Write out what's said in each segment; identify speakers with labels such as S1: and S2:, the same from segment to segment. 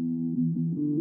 S1: nasceu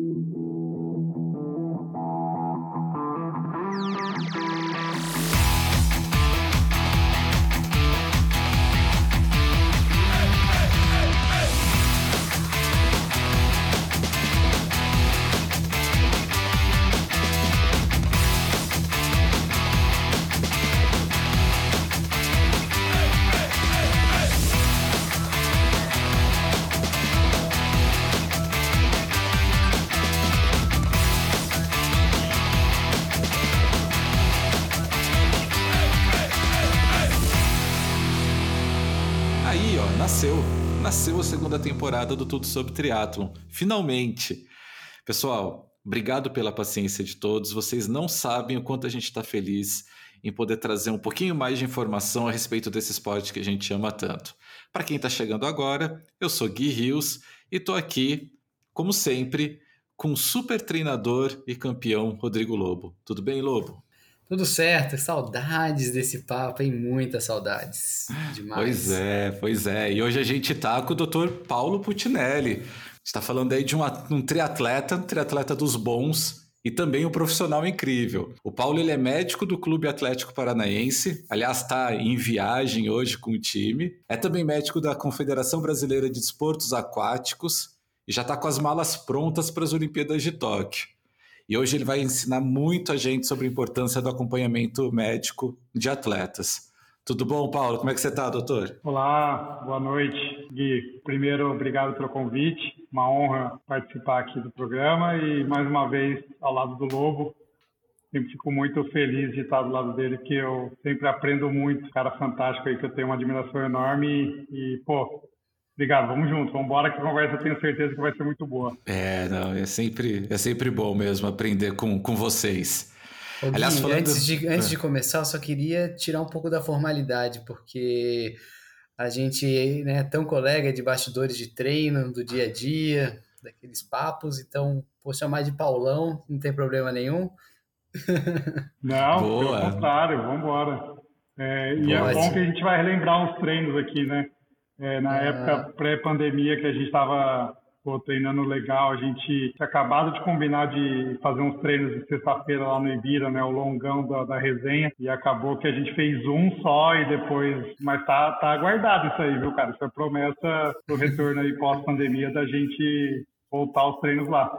S1: Sobre Triatlon. Finalmente! Pessoal, obrigado pela paciência de todos. Vocês não sabem o quanto a gente está feliz em poder trazer um pouquinho mais de informação a respeito desse esporte que a gente ama tanto. Para quem está chegando agora, eu sou Gui Rios e estou aqui, como sempre, com o super treinador e campeão Rodrigo Lobo. Tudo bem, Lobo?
S2: Tudo certo, saudades desse papo, hein? Muitas saudades. Demais.
S1: Pois é, pois é. E hoje a gente tá com o Dr. Paulo Putinelli. está falando aí de uma, um triatleta, um triatleta dos bons e também um profissional incrível. O Paulo ele é médico do Clube Atlético Paranaense, aliás, está em viagem hoje com o time. É também médico da Confederação Brasileira de Desportos Aquáticos e já está com as malas prontas para as Olimpíadas de Tóquio. E hoje ele vai ensinar muito a gente sobre a importância do acompanhamento médico de atletas. Tudo bom, Paulo? Como é que você está, doutor?
S3: Olá, boa noite, Gui. Primeiro, obrigado pelo convite. Uma honra participar aqui do programa e, mais uma vez, ao lado do Lobo. Sempre fico muito feliz de estar do lado dele, que eu sempre aprendo muito. Cara fantástico aí, que eu tenho uma admiração enorme e, pô, Obrigado, vamos junto, vamos embora que a conversa eu tenho certeza que vai ser muito boa.
S1: É, não, é sempre, é sempre bom mesmo aprender com, com vocês.
S2: Ô, Aliás, falando... antes, de, antes de começar, eu só queria tirar um pouco da formalidade, porque a gente né, é tão colega de bastidores de treino, do dia a dia, daqueles papos, então vou chamar de Paulão, não tem problema nenhum.
S3: Não, Boa. pelo contrário, vamos embora. É, e é bom que a gente vai relembrar uns treinos aqui, né? É, na ah. época pré-pandemia que a gente estava treinando legal, a gente tinha acabado de combinar de fazer uns treinos de sexta-feira lá no Ibira, né, o longão da, da, resenha, e acabou que a gente fez um só e depois, mas tá, tá aguardado isso aí, viu, cara? Isso é promessa do retorno aí pós-pandemia da gente voltar aos treinos lá.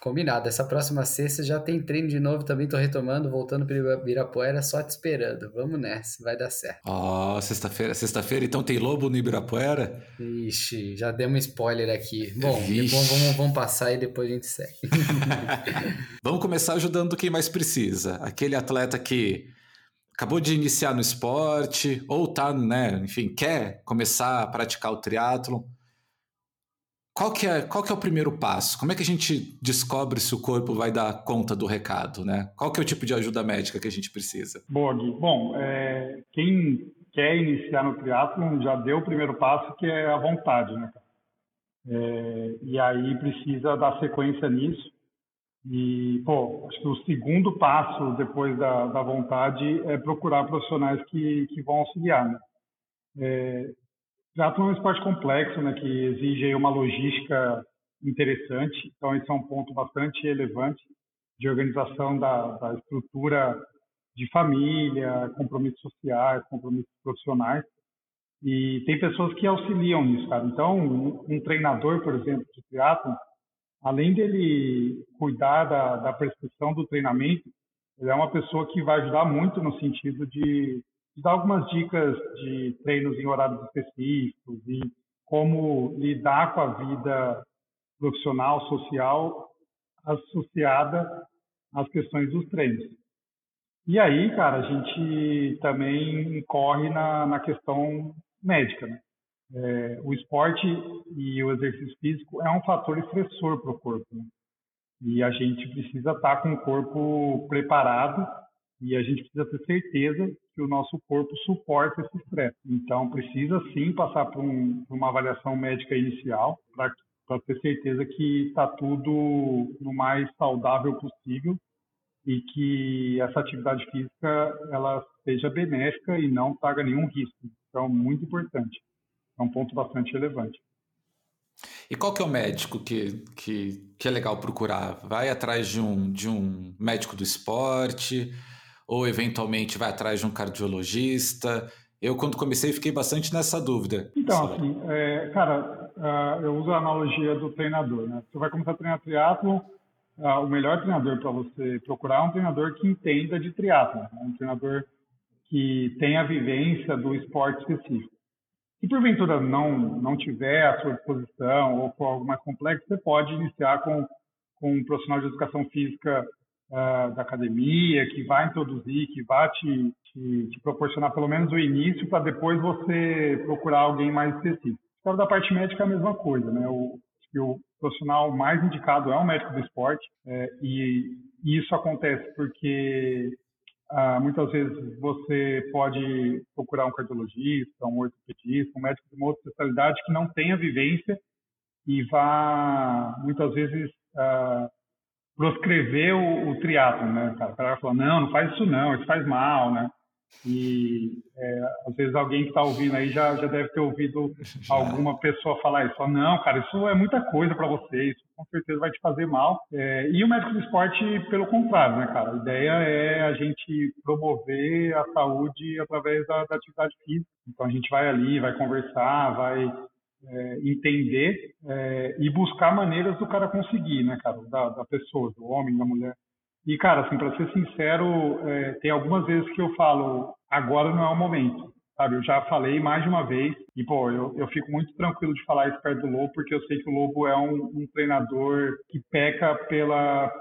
S2: Combinado. Essa próxima sexta já tem treino de novo também. Tô retomando, voltando para Ibirapuera, só te esperando. Vamos nessa, vai dar certo.
S1: Ó, oh, sexta-feira, sexta-feira, então tem lobo no Ibirapuera?
S2: Ixi, já deu um spoiler aqui. Bom, depois vamos, vamos passar e depois a gente segue.
S1: vamos começar ajudando quem mais precisa. Aquele atleta que acabou de iniciar no esporte, ou tá, né, enfim, quer começar a praticar o triatlo qual que, é, qual que é o primeiro passo? Como é que a gente descobre se o corpo vai dar conta do recado, né? Qual que é o tipo de ajuda médica que a gente precisa?
S3: Gui. Bom, é, quem quer iniciar no triatlon já deu o primeiro passo, que é a vontade, né? É, e aí precisa dar sequência nisso. E, pô, acho que o segundo passo depois da, da vontade é procurar profissionais que, que vão auxiliar, né? É, Triatlon é um esporte complexo, né, que exige uma logística interessante, então esse é um ponto bastante relevante de organização da, da estrutura de família, compromissos sociais, compromissos profissionais. E tem pessoas que auxiliam nisso, cara. Então, um, um treinador, por exemplo, de triatlon, além dele cuidar da, da prescrição do treinamento, ele é uma pessoa que vai ajudar muito no sentido de dar algumas dicas de treinos em horários específicos e como lidar com a vida profissional, social associada às questões dos treinos. E aí, cara, a gente também corre na, na questão médica. Né? É, o esporte e o exercício físico é um fator estressor para o corpo. Né? E a gente precisa estar com o corpo preparado e a gente precisa ter certeza que o nosso corpo suporta esse estresse. Então, precisa sim passar por, um, por uma avaliação médica inicial para ter certeza que está tudo no mais saudável possível e que essa atividade física ela seja benéfica e não traga nenhum risco. Então, muito importante. É um ponto bastante relevante.
S1: E qual que é o médico que, que, que é legal procurar? Vai atrás de um, de um médico do esporte ou eventualmente vai atrás de um cardiologista? Eu, quando comecei, fiquei bastante nessa dúvida.
S3: Então, assim, é, cara, uh, eu uso a analogia do treinador, né? Você vai começar a treinar triatlo, uh, o melhor treinador para você procurar é um treinador que entenda de triatlo, né? um treinador que tenha a vivência do esporte específico. Se porventura não, não tiver à sua disposição ou for algo mais complexo, você pode iniciar com, com um profissional de educação física da academia, que vai introduzir, que vai te, te, te proporcionar pelo menos o início, para depois você procurar alguém mais específico. Fora da parte médica é a mesma coisa, né? O, o profissional mais indicado é um médico do esporte, é, e, e isso acontece porque ah, muitas vezes você pode procurar um cardiologista, um ortopedista, um médico de uma outra especialidade que não tenha vivência e vá muitas vezes ah, proscrever o, o triatlo, né? Cara, o cara fala, não, não faz isso não, isso faz mal, né? E é, às vezes alguém que está ouvindo aí já, já deve ter ouvido alguma pessoa falar isso. Não, cara, isso é muita coisa para você, isso com certeza vai te fazer mal. É, e o médico do esporte, pelo contrário, né, cara? A ideia é a gente promover a saúde através da, da atividade física. Então a gente vai ali, vai conversar, vai é, entender é, e buscar maneiras do cara conseguir, né, cara? Da, da pessoa, do homem, da mulher e, cara, assim, para ser sincero, é, tem algumas vezes que eu falo, agora não é o momento, sabe? Eu já falei mais de uma vez e, pô, eu, eu fico muito tranquilo de falar isso perto do Lobo, porque eu sei que o Lobo é um, um treinador que peca pela,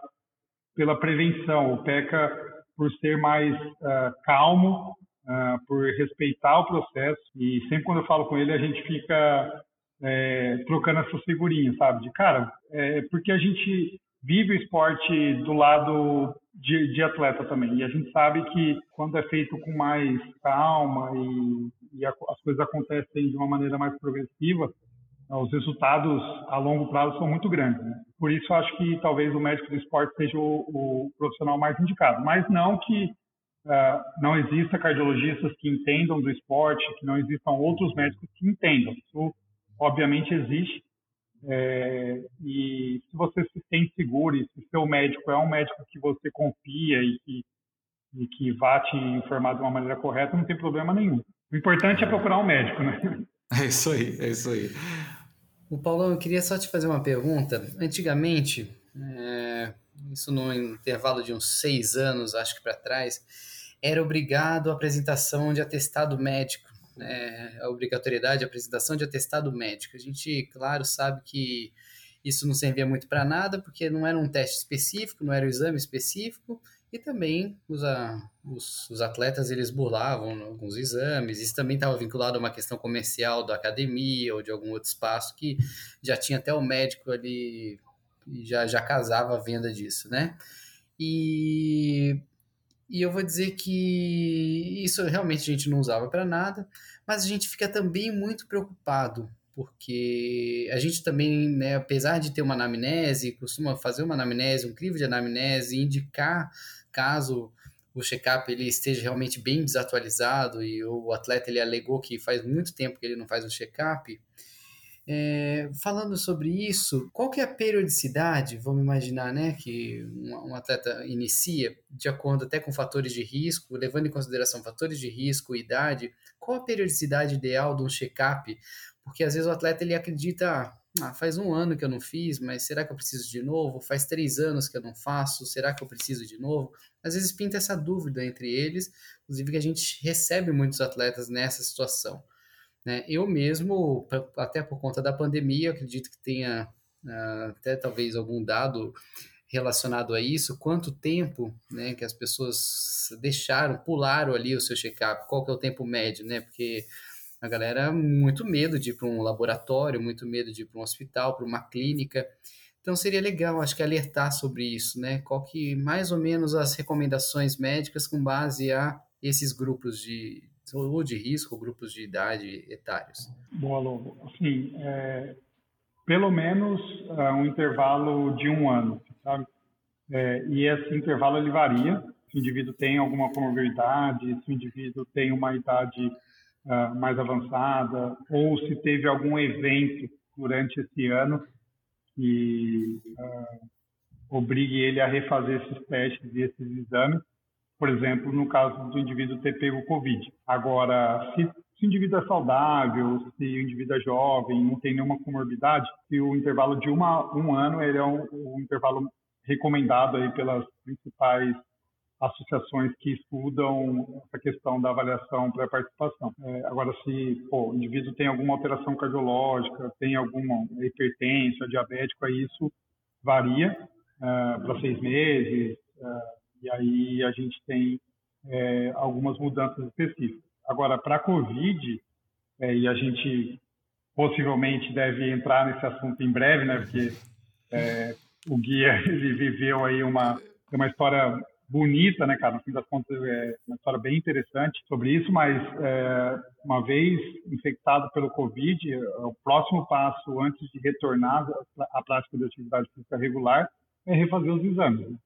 S3: pela prevenção, peca por ser mais uh, calmo, uh, por respeitar o processo. E sempre quando eu falo com ele, a gente fica é, trocando essas figurinhas, sabe? De, cara, é porque a gente vive o esporte do lado de, de, atleta também. E a gente sabe que quando é feito com mais calma e, e a, as coisas acontecem de uma maneira mais progressiva, os resultados a longo prazo são muito grandes. Né? Por isso, acho que talvez o médico do esporte seja o, o profissional mais indicado. Mas não que uh, não exista cardiologistas que entendam do esporte, que não existam outros médicos que entendam. Isso, obviamente, existe. É, e se você se sente seguro e se seu médico é um médico que você confia e que, e que vá te informar de uma maneira correta, não tem problema nenhum. O importante é procurar um médico, né?
S1: É isso aí, é isso aí.
S2: O Paulão, eu queria só te fazer uma pergunta. Antigamente, é, isso no intervalo de uns seis anos, acho que para trás, era obrigado a apresentação de atestado médico né, a obrigatoriedade, a apresentação de atestado médico. A gente, claro, sabe que isso não servia muito para nada, porque não era um teste específico, não era um exame específico, e também os, a, os, os, atletas eles burlavam alguns exames, isso também estava vinculado a uma questão comercial da academia ou de algum outro espaço que já tinha até o médico ali, já, já casava a venda disso, né? E e eu vou dizer que isso realmente a gente não usava para nada, mas a gente fica também muito preocupado, porque a gente também, né, apesar de ter uma anamnese, costuma fazer uma anamnese, um crivo de anamnese, indicar caso o check-up ele esteja realmente bem desatualizado e o atleta ele alegou que faz muito tempo que ele não faz um check-up, é, falando sobre isso, qual que é a periodicidade, vamos imaginar, né, que um, um, atleta inicia, de acordo até com fatores de risco, levando em consideração fatores de risco, idade, qual a periodicidade ideal de um check-up? Porque às vezes o atleta ele acredita, ah, faz um ano que eu não fiz, mas será que eu preciso de novo? Faz três anos que eu não faço, será que eu preciso de novo? Às vezes pinta essa dúvida entre eles, inclusive que a gente recebe muitos atletas nessa situação. Né? Eu mesmo, até por conta da pandemia, acredito que tenha uh, até talvez algum dado relacionado a isso, quanto tempo né, que as pessoas deixaram, pularam ali o seu check-up, qual que é o tempo médio, né? Porque a galera muito medo de ir para um laboratório, muito medo de ir para um hospital, para uma clínica. Então seria legal, acho que alertar sobre isso, né? Qual que mais ou menos as recomendações médicas com base a esses grupos de, ou de risco, grupos de idade etários?
S3: Boa, Lobo. Assim, é, pelo menos é, um intervalo de um ano, sabe? É, e esse intervalo ele varia. Se o indivíduo tem alguma comorbidade, se o indivíduo tem uma idade uh, mais avançada, ou se teve algum evento durante esse ano que uh, obrigue ele a refazer esses testes e esses exames, por exemplo, no caso do indivíduo ter pego Covid. Agora, se, se o indivíduo é saudável, se o indivíduo é jovem, não tem nenhuma comorbidade, se o intervalo de uma, um ano ele é um, um intervalo recomendado aí pelas principais associações que estudam essa questão da avaliação pré-participação. É, agora, se pô, o indivíduo tem alguma alteração cardiológica, tem alguma hipertensão, diabético, aí isso varia uh, para seis meses, uh, e aí a gente tem é, algumas mudanças específicas. Agora, para a Covid, é, e a gente possivelmente deve entrar nesse assunto em breve, né, porque é, o guia ele viveu aí uma, uma história bonita, né, cara? No fim das contas, é uma história bem interessante sobre isso, mas é, uma vez infectado pelo Covid, o próximo passo antes de retornar à prática de atividade física regular é refazer os exames, né?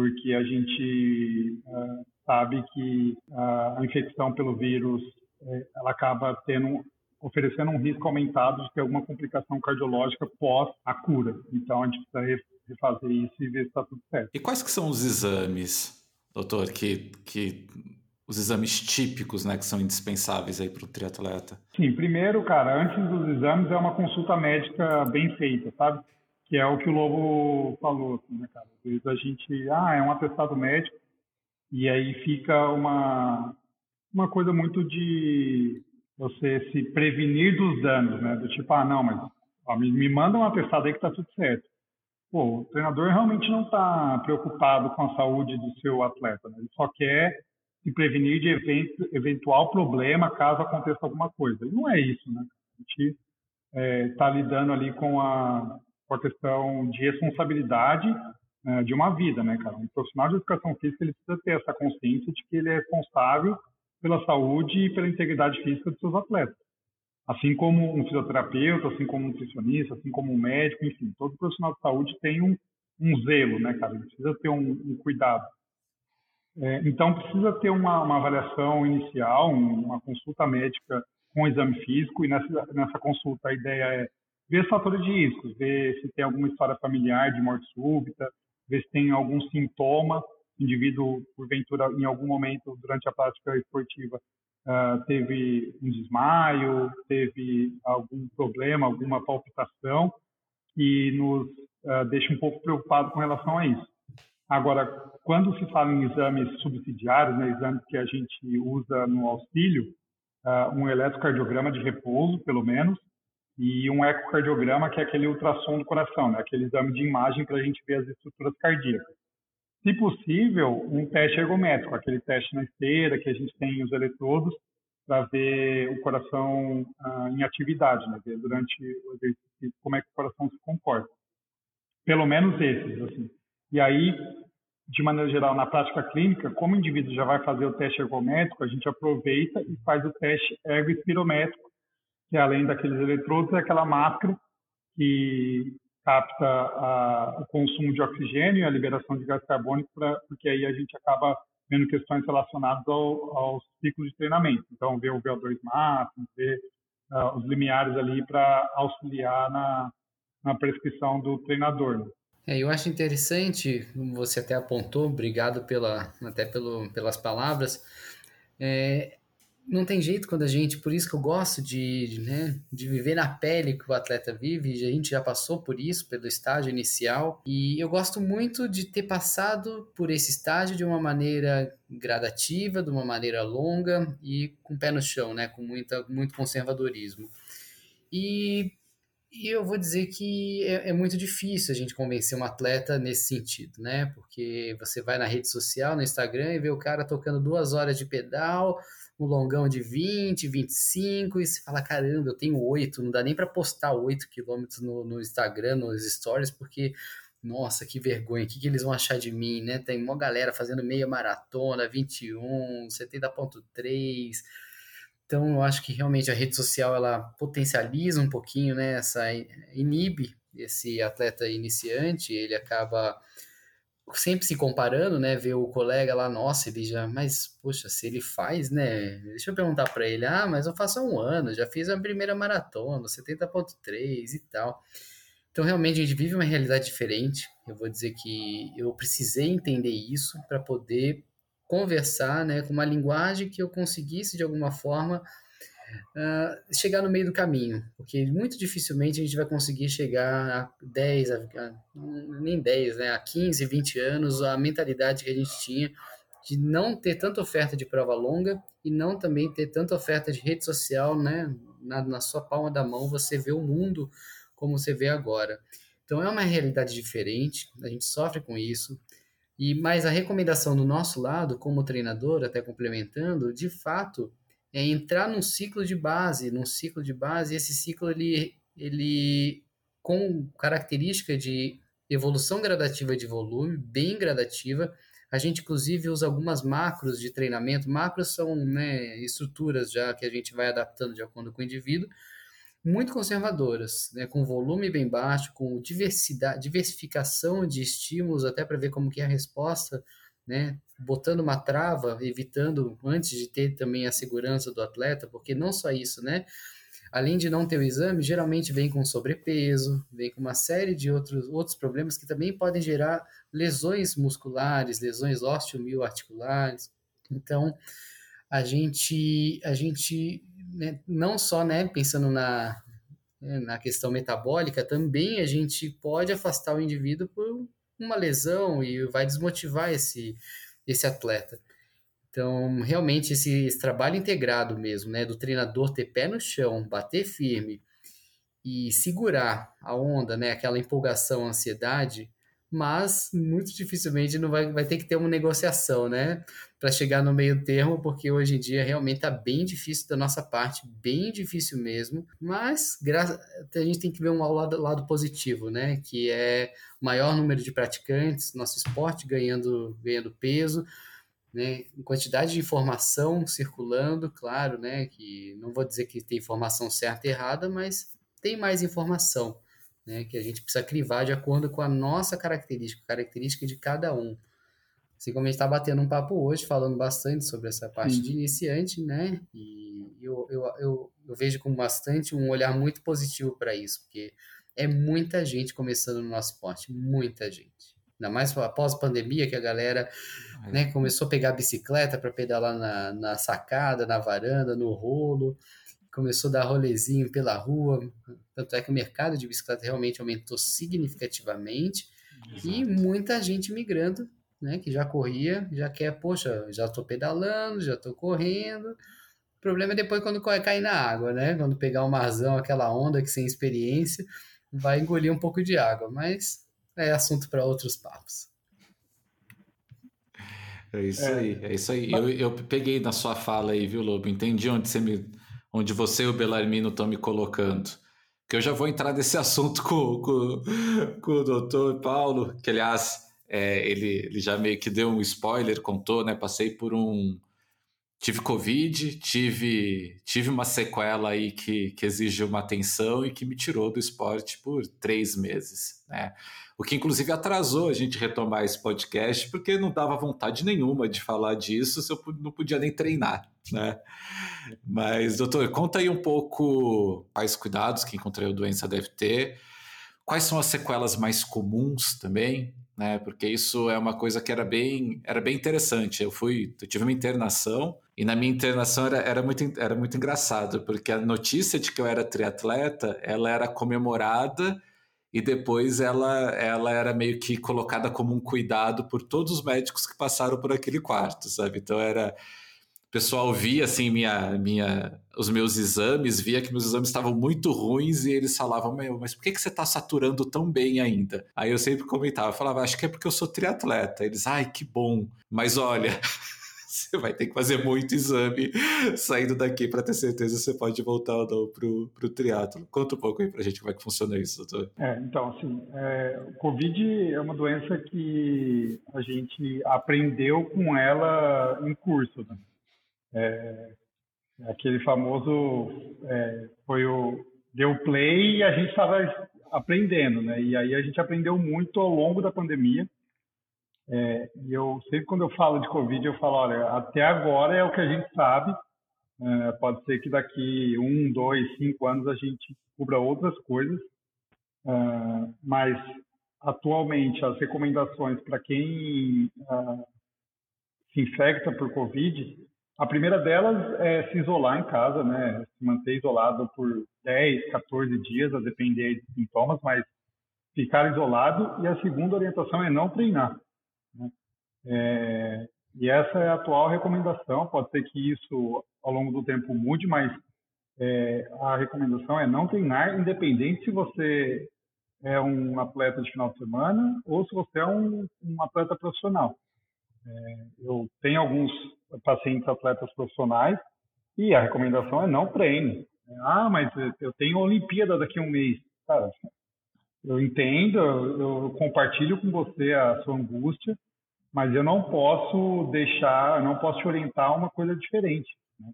S3: Porque a gente uh, sabe que a infecção pelo vírus é, ela acaba tendo oferecendo um risco aumentado de ter alguma complicação cardiológica pós a cura. Então a gente precisa refazer isso e ver se está tudo certo.
S1: E quais que são os exames, doutor, que, que os exames típicos, né, que são indispensáveis aí para o triatleta?
S3: Sim, primeiro, cara, antes dos exames é uma consulta médica bem feita, sabe? Que é o que o Lobo falou, assim, né, cara? Às vezes a gente, ah, é um atestado médico, e aí fica uma, uma coisa muito de você se prevenir dos danos, né? Do tipo, ah, não, mas ó, me, me manda um atestado aí que tá tudo certo. Pô, o treinador realmente não está preocupado com a saúde do seu atleta, né? Ele só quer se prevenir de evento, eventual problema caso aconteça alguma coisa. E não é isso, né? A gente está é, lidando ali com a, a questão de responsabilidade é, de uma vida, né, cara? Um profissional de educação física ele precisa ter essa consciência de que ele é responsável pela saúde e pela integridade física dos seus atletas. Assim como um fisioterapeuta, assim como um nutricionista, assim como um médico, enfim, todo profissional de saúde tem um, um zelo, né, cara? Ele precisa ter um, um cuidado. É, então, precisa ter uma, uma avaliação inicial, uma consulta médica com exame físico, e nessa, nessa consulta a ideia é ver os fatores de risco, ver se tem alguma história familiar de morte súbita, ver se tem algum sintoma, indivíduo, porventura, em algum momento durante a prática esportiva, uh, teve um desmaio, teve algum problema, alguma palpitação, que nos uh, deixa um pouco preocupado com relação a isso. Agora, quando se fala em exames subsidiários, né, exames que a gente usa no auxílio, uh, um eletrocardiograma de repouso, pelo menos, e um ecocardiograma, que é aquele ultrassom do coração, né? aquele exame de imagem para a gente ver as estruturas cardíacas. Se possível, um teste ergométrico, aquele teste na esteira que a gente tem os eletrodos para ver o coração ah, em atividade, né? ver durante o exercício como é que o coração se comporta. Pelo menos esses, assim. E aí, de maneira geral, na prática clínica, como o indivíduo já vai fazer o teste ergométrico, a gente aproveita e faz o teste ergoespirométrico, que além daqueles eletrodos, é aquela máscara que capta a, o consumo de oxigênio e a liberação de gás carbônico, pra, porque aí a gente acaba vendo questões relacionadas ao, aos ciclos de treinamento. Então, ver o VO2 máximo, ver uh, os limiares ali para auxiliar na, na prescrição do treinador. Né?
S2: É, eu acho interessante, você até apontou, obrigado pela, até pelo, pelas palavras, é, não tem jeito quando a gente, por isso que eu gosto de, né, de viver na pele que o atleta vive, a gente já passou por isso, pelo estágio inicial, e eu gosto muito de ter passado por esse estágio de uma maneira gradativa, de uma maneira longa e com pé no chão, né, com muita, muito conservadorismo. E, e eu vou dizer que é, é muito difícil a gente convencer um atleta nesse sentido, né, porque você vai na rede social, no Instagram, e vê o cara tocando duas horas de pedal, um longão de 20, 25, e você fala, caramba, eu tenho 8, não dá nem para postar 8 quilômetros no, no Instagram, nos stories, porque, nossa, que vergonha, o que, que eles vão achar de mim, né? Tem uma galera fazendo meia maratona, 21, 70.3, então eu acho que realmente a rede social, ela potencializa um pouquinho, né, essa, inibe esse atleta iniciante, ele acaba sempre se comparando, né? Ver o colega lá, nossa, ele já, mas poxa, se ele faz, né? Deixa eu perguntar para ele, ah, mas eu faço há um ano, já fiz a primeira maratona, 70.3 e tal. Então, realmente, a gente vive uma realidade diferente. Eu vou dizer que eu precisei entender isso para poder conversar, né, com uma linguagem que eu conseguisse de alguma forma uh, chegar no meio do caminho, porque muito dificilmente a gente vai conseguir chegar a 10, a, a, nem 10, né, a 15, 20 anos, a mentalidade que a gente tinha de não ter tanta oferta de prova longa e não também ter tanta oferta de rede social, né, na, na sua palma da mão, você vê o mundo como você vê agora. Então é uma realidade diferente, a gente sofre com isso. E mais a recomendação do nosso lado, como treinador, até complementando, de fato, é entrar num ciclo de base, num ciclo de base, esse ciclo ele, ele com característica de evolução gradativa de volume, bem gradativa. A gente inclusive usa algumas macros de treinamento. Macros são né, estruturas já que a gente vai adaptando de acordo com o indivíduo, muito conservadoras, né, com volume bem baixo, com diversidade, diversificação de estímulos, até para ver como que é a resposta né, botando uma trava, evitando antes de ter também a segurança do atleta, porque não só isso, né? Além de não ter o exame, geralmente vem com sobrepeso, vem com uma série de outros, outros problemas que também podem gerar lesões musculares, lesões osteomioarticulares. Então, a gente, a gente né, não só né, pensando na, na questão metabólica, também a gente pode afastar o indivíduo por uma lesão e vai desmotivar esse, esse atleta. Então, realmente, esse, esse, trabalho integrado mesmo, né, do treinador ter pé no chão, bater firme e segurar a onda, né, aquela empolgação, ansiedade, mas muito dificilmente não vai, vai ter que ter uma negociação, né, para chegar no meio termo, porque hoje em dia realmente está bem difícil da nossa parte, bem difícil mesmo, mas a gente tem que ver um lado, lado positivo, né, que é maior número de praticantes, nosso esporte ganhando, ganhando peso, né, quantidade de informação circulando, claro, né, que não vou dizer que tem informação certa e errada, mas tem mais informação né, que a gente precisa crivar de acordo com a nossa característica, característica de cada um. Assim como a gente está batendo um papo hoje, falando bastante sobre essa parte Sim. de iniciante, né? E eu, eu, eu, eu, vejo com bastante um olhar muito positivo para isso, porque é muita gente começando no nosso esporte, muita gente. Ainda mais após a pandemia, que a galera é. né, começou a pegar a bicicleta para pedalar na, na sacada, na varanda, no rolo começou a dar rolezinho pela rua, tanto é que o mercado de bicicleta realmente aumentou significativamente Exato. e muita gente migrando, né, que já corria, já quer, poxa, já estou pedalando, já estou correndo. O problema é depois quando cair na água, né? Quando pegar o marzão, aquela onda que sem experiência, vai engolir um pouco de água, mas é assunto para outros papos.
S1: É isso é. aí, é isso aí. Eu, eu peguei na sua fala aí, viu, Lobo? Entendi onde você me onde você e o Belarmino estão me colocando. Que eu já vou entrar nesse assunto com, com, com o doutor Paulo, que aliás, é, ele, ele já meio que deu um spoiler, contou, né? Passei por um. Tive Covid, tive, tive uma sequela aí que, que exige uma atenção e que me tirou do esporte por três meses, né? O que inclusive atrasou a gente retomar esse podcast, porque não dava vontade nenhuma de falar disso se eu não podia nem treinar, né? Mas, doutor, conta aí um pouco quais cuidados que encontrei a doença deve ter, quais são as sequelas mais comuns também, né? Porque isso é uma coisa que era bem, era bem interessante. Eu fui, eu tive uma internação e na minha internação era, era, muito, era muito engraçado, porque a notícia de que eu era triatleta, ela era comemorada e depois ela, ela era meio que colocada como um cuidado por todos os médicos que passaram por aquele quarto, sabe? Então era pessoal via assim minha, minha, os meus exames, via que meus exames estavam muito ruins e eles falavam, meu, mas por que, que você está saturando tão bem ainda? Aí eu sempre comentava, falava, acho que é porque eu sou triatleta. Eles, ai, que bom. Mas olha, você vai ter que fazer muito exame saindo daqui para ter certeza se você pode voltar ou não para o triatlo. Conta um pouco aí para a gente como é que funciona isso, doutor.
S3: É, então, assim, é, o Covid é uma doença que a gente aprendeu com ela em curso, né? É, aquele famoso é, foi o deu play e a gente estava aprendendo, né? E aí a gente aprendeu muito ao longo da pandemia É, e eu sempre quando eu falo de Covid, eu falo, olha, até agora é o que a gente sabe. É, pode ser que daqui um, dois, cinco anos a gente descubra outras coisas. É, mas atualmente as recomendações para quem é, se infecta por Covid, a primeira delas é se isolar em casa, né? Se manter isolado por 10, 14 dias, a depender de sintomas, mas ficar isolado. E a segunda orientação é não treinar. Né? É, e essa é a atual recomendação. Pode ser que isso ao longo do tempo mude, mas é, a recomendação é não treinar, independente se você é um atleta de final de semana ou se você é um, um atleta profissional. É, eu tenho alguns pacientes atletas profissionais e a recomendação é não treine. Ah, mas eu tenho Olimpíada daqui a um mês. Cara, eu entendo, eu compartilho com você a sua angústia, mas eu não posso deixar, eu não posso te orientar uma coisa diferente. Né?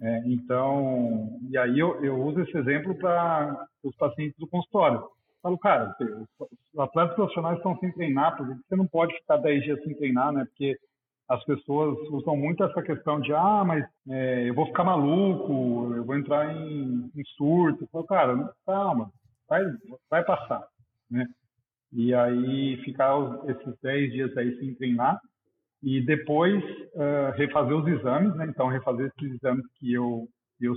S3: É, então, e aí eu, eu uso esse exemplo para os pacientes do consultório. Falo, cara, os atletas profissionais estão sem treinar, porque você não pode ficar 10 dias sem treinar, né? Porque as pessoas usam muito essa questão de, ah, mas é, eu vou ficar maluco, eu vou entrar em, em surto. Eu falo, cara, calma, vai, vai passar, né? E aí ficar esses 10 dias aí sem treinar e depois uh, refazer os exames, né? Então refazer esses exames que eu eu,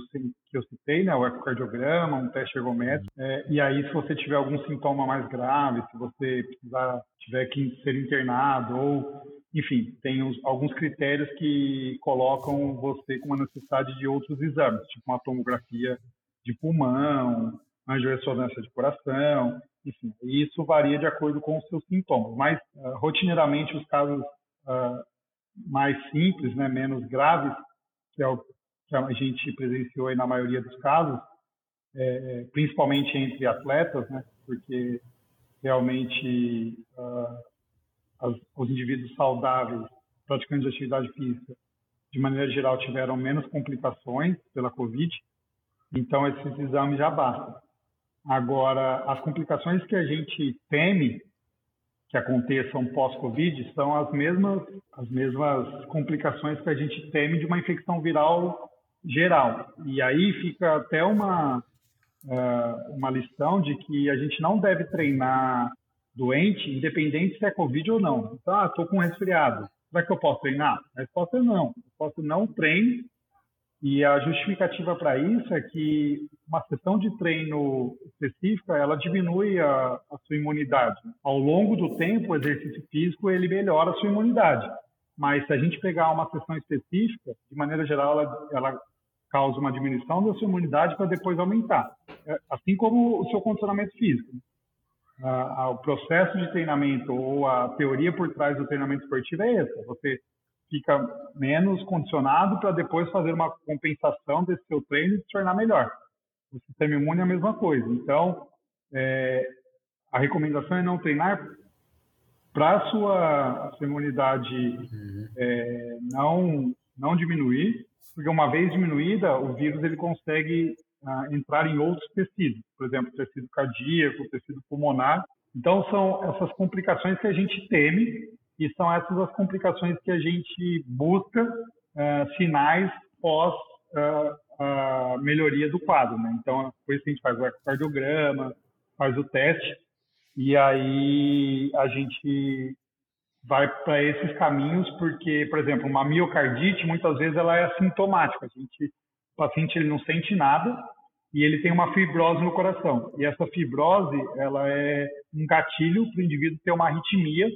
S3: que eu citei, né, o ecocardiograma, um teste ergométrico, é, e aí se você tiver algum sintoma mais grave, se você precisar, tiver que ser internado ou, enfim, tem os, alguns critérios que colocam você com uma necessidade de outros exames, tipo uma tomografia de pulmão, angiorressonância de coração, enfim, isso varia de acordo com os seus sintomas. Mas, uh, rotineiramente, os casos uh, mais simples, né, menos graves, que é o que a gente presenciou aí na maioria dos casos, é, principalmente entre atletas, né, porque realmente uh, as, os indivíduos saudáveis, praticantes de atividade física, de maneira geral, tiveram menos complicações pela Covid, então esses exames já bastam. Agora, as complicações que a gente teme que aconteçam pós-Covid são as mesmas, as mesmas complicações que a gente teme de uma infecção viral geral. E aí fica até uma, uh, uma lição de que a gente não deve treinar doente, independente se é Covid ou não. Então, ah, estou com resfriado. Será que eu posso treinar? A resposta é não. Eu posso não treine e a justificativa para isso é que uma sessão de treino específica, ela diminui a, a, sua imunidade. Ao longo do tempo, o exercício físico, ele melhora a sua imunidade. Mas se a gente pegar uma sessão específica, de maneira geral, ela, ela causa uma diminuição da sua imunidade para depois aumentar. É, assim como o seu condicionamento físico. o processo de treinamento ou a teoria por trás do treinamento esportivo é essa. Você fica menos condicionado para depois fazer uma compensação desse seu treino e se tornar melhor. O sistema imune é a mesma coisa. Então, é, a recomendação é não treinar para a sua, sua, imunidade uhum. é, não, não diminuir, porque uma vez diminuída, o vírus ele consegue ah, entrar em outros tecidos, por exemplo, tecido cardíaco, tecido pulmonar. Então, são essas complicações que a gente teme e são essas as complicações que a gente busca uh, sinais pós uh, uh, melhoria do quadro. Né? Então, depois que a gente faz o ecocardiograma, faz o teste, e aí a gente vai para esses caminhos, porque, por exemplo, uma miocardite, muitas vezes, ela é assintomática. A gente, o paciente ele não sente nada e ele tem uma fibrose no coração. E essa fibrose, ela é um gatilho para o indivíduo ter uma arritmia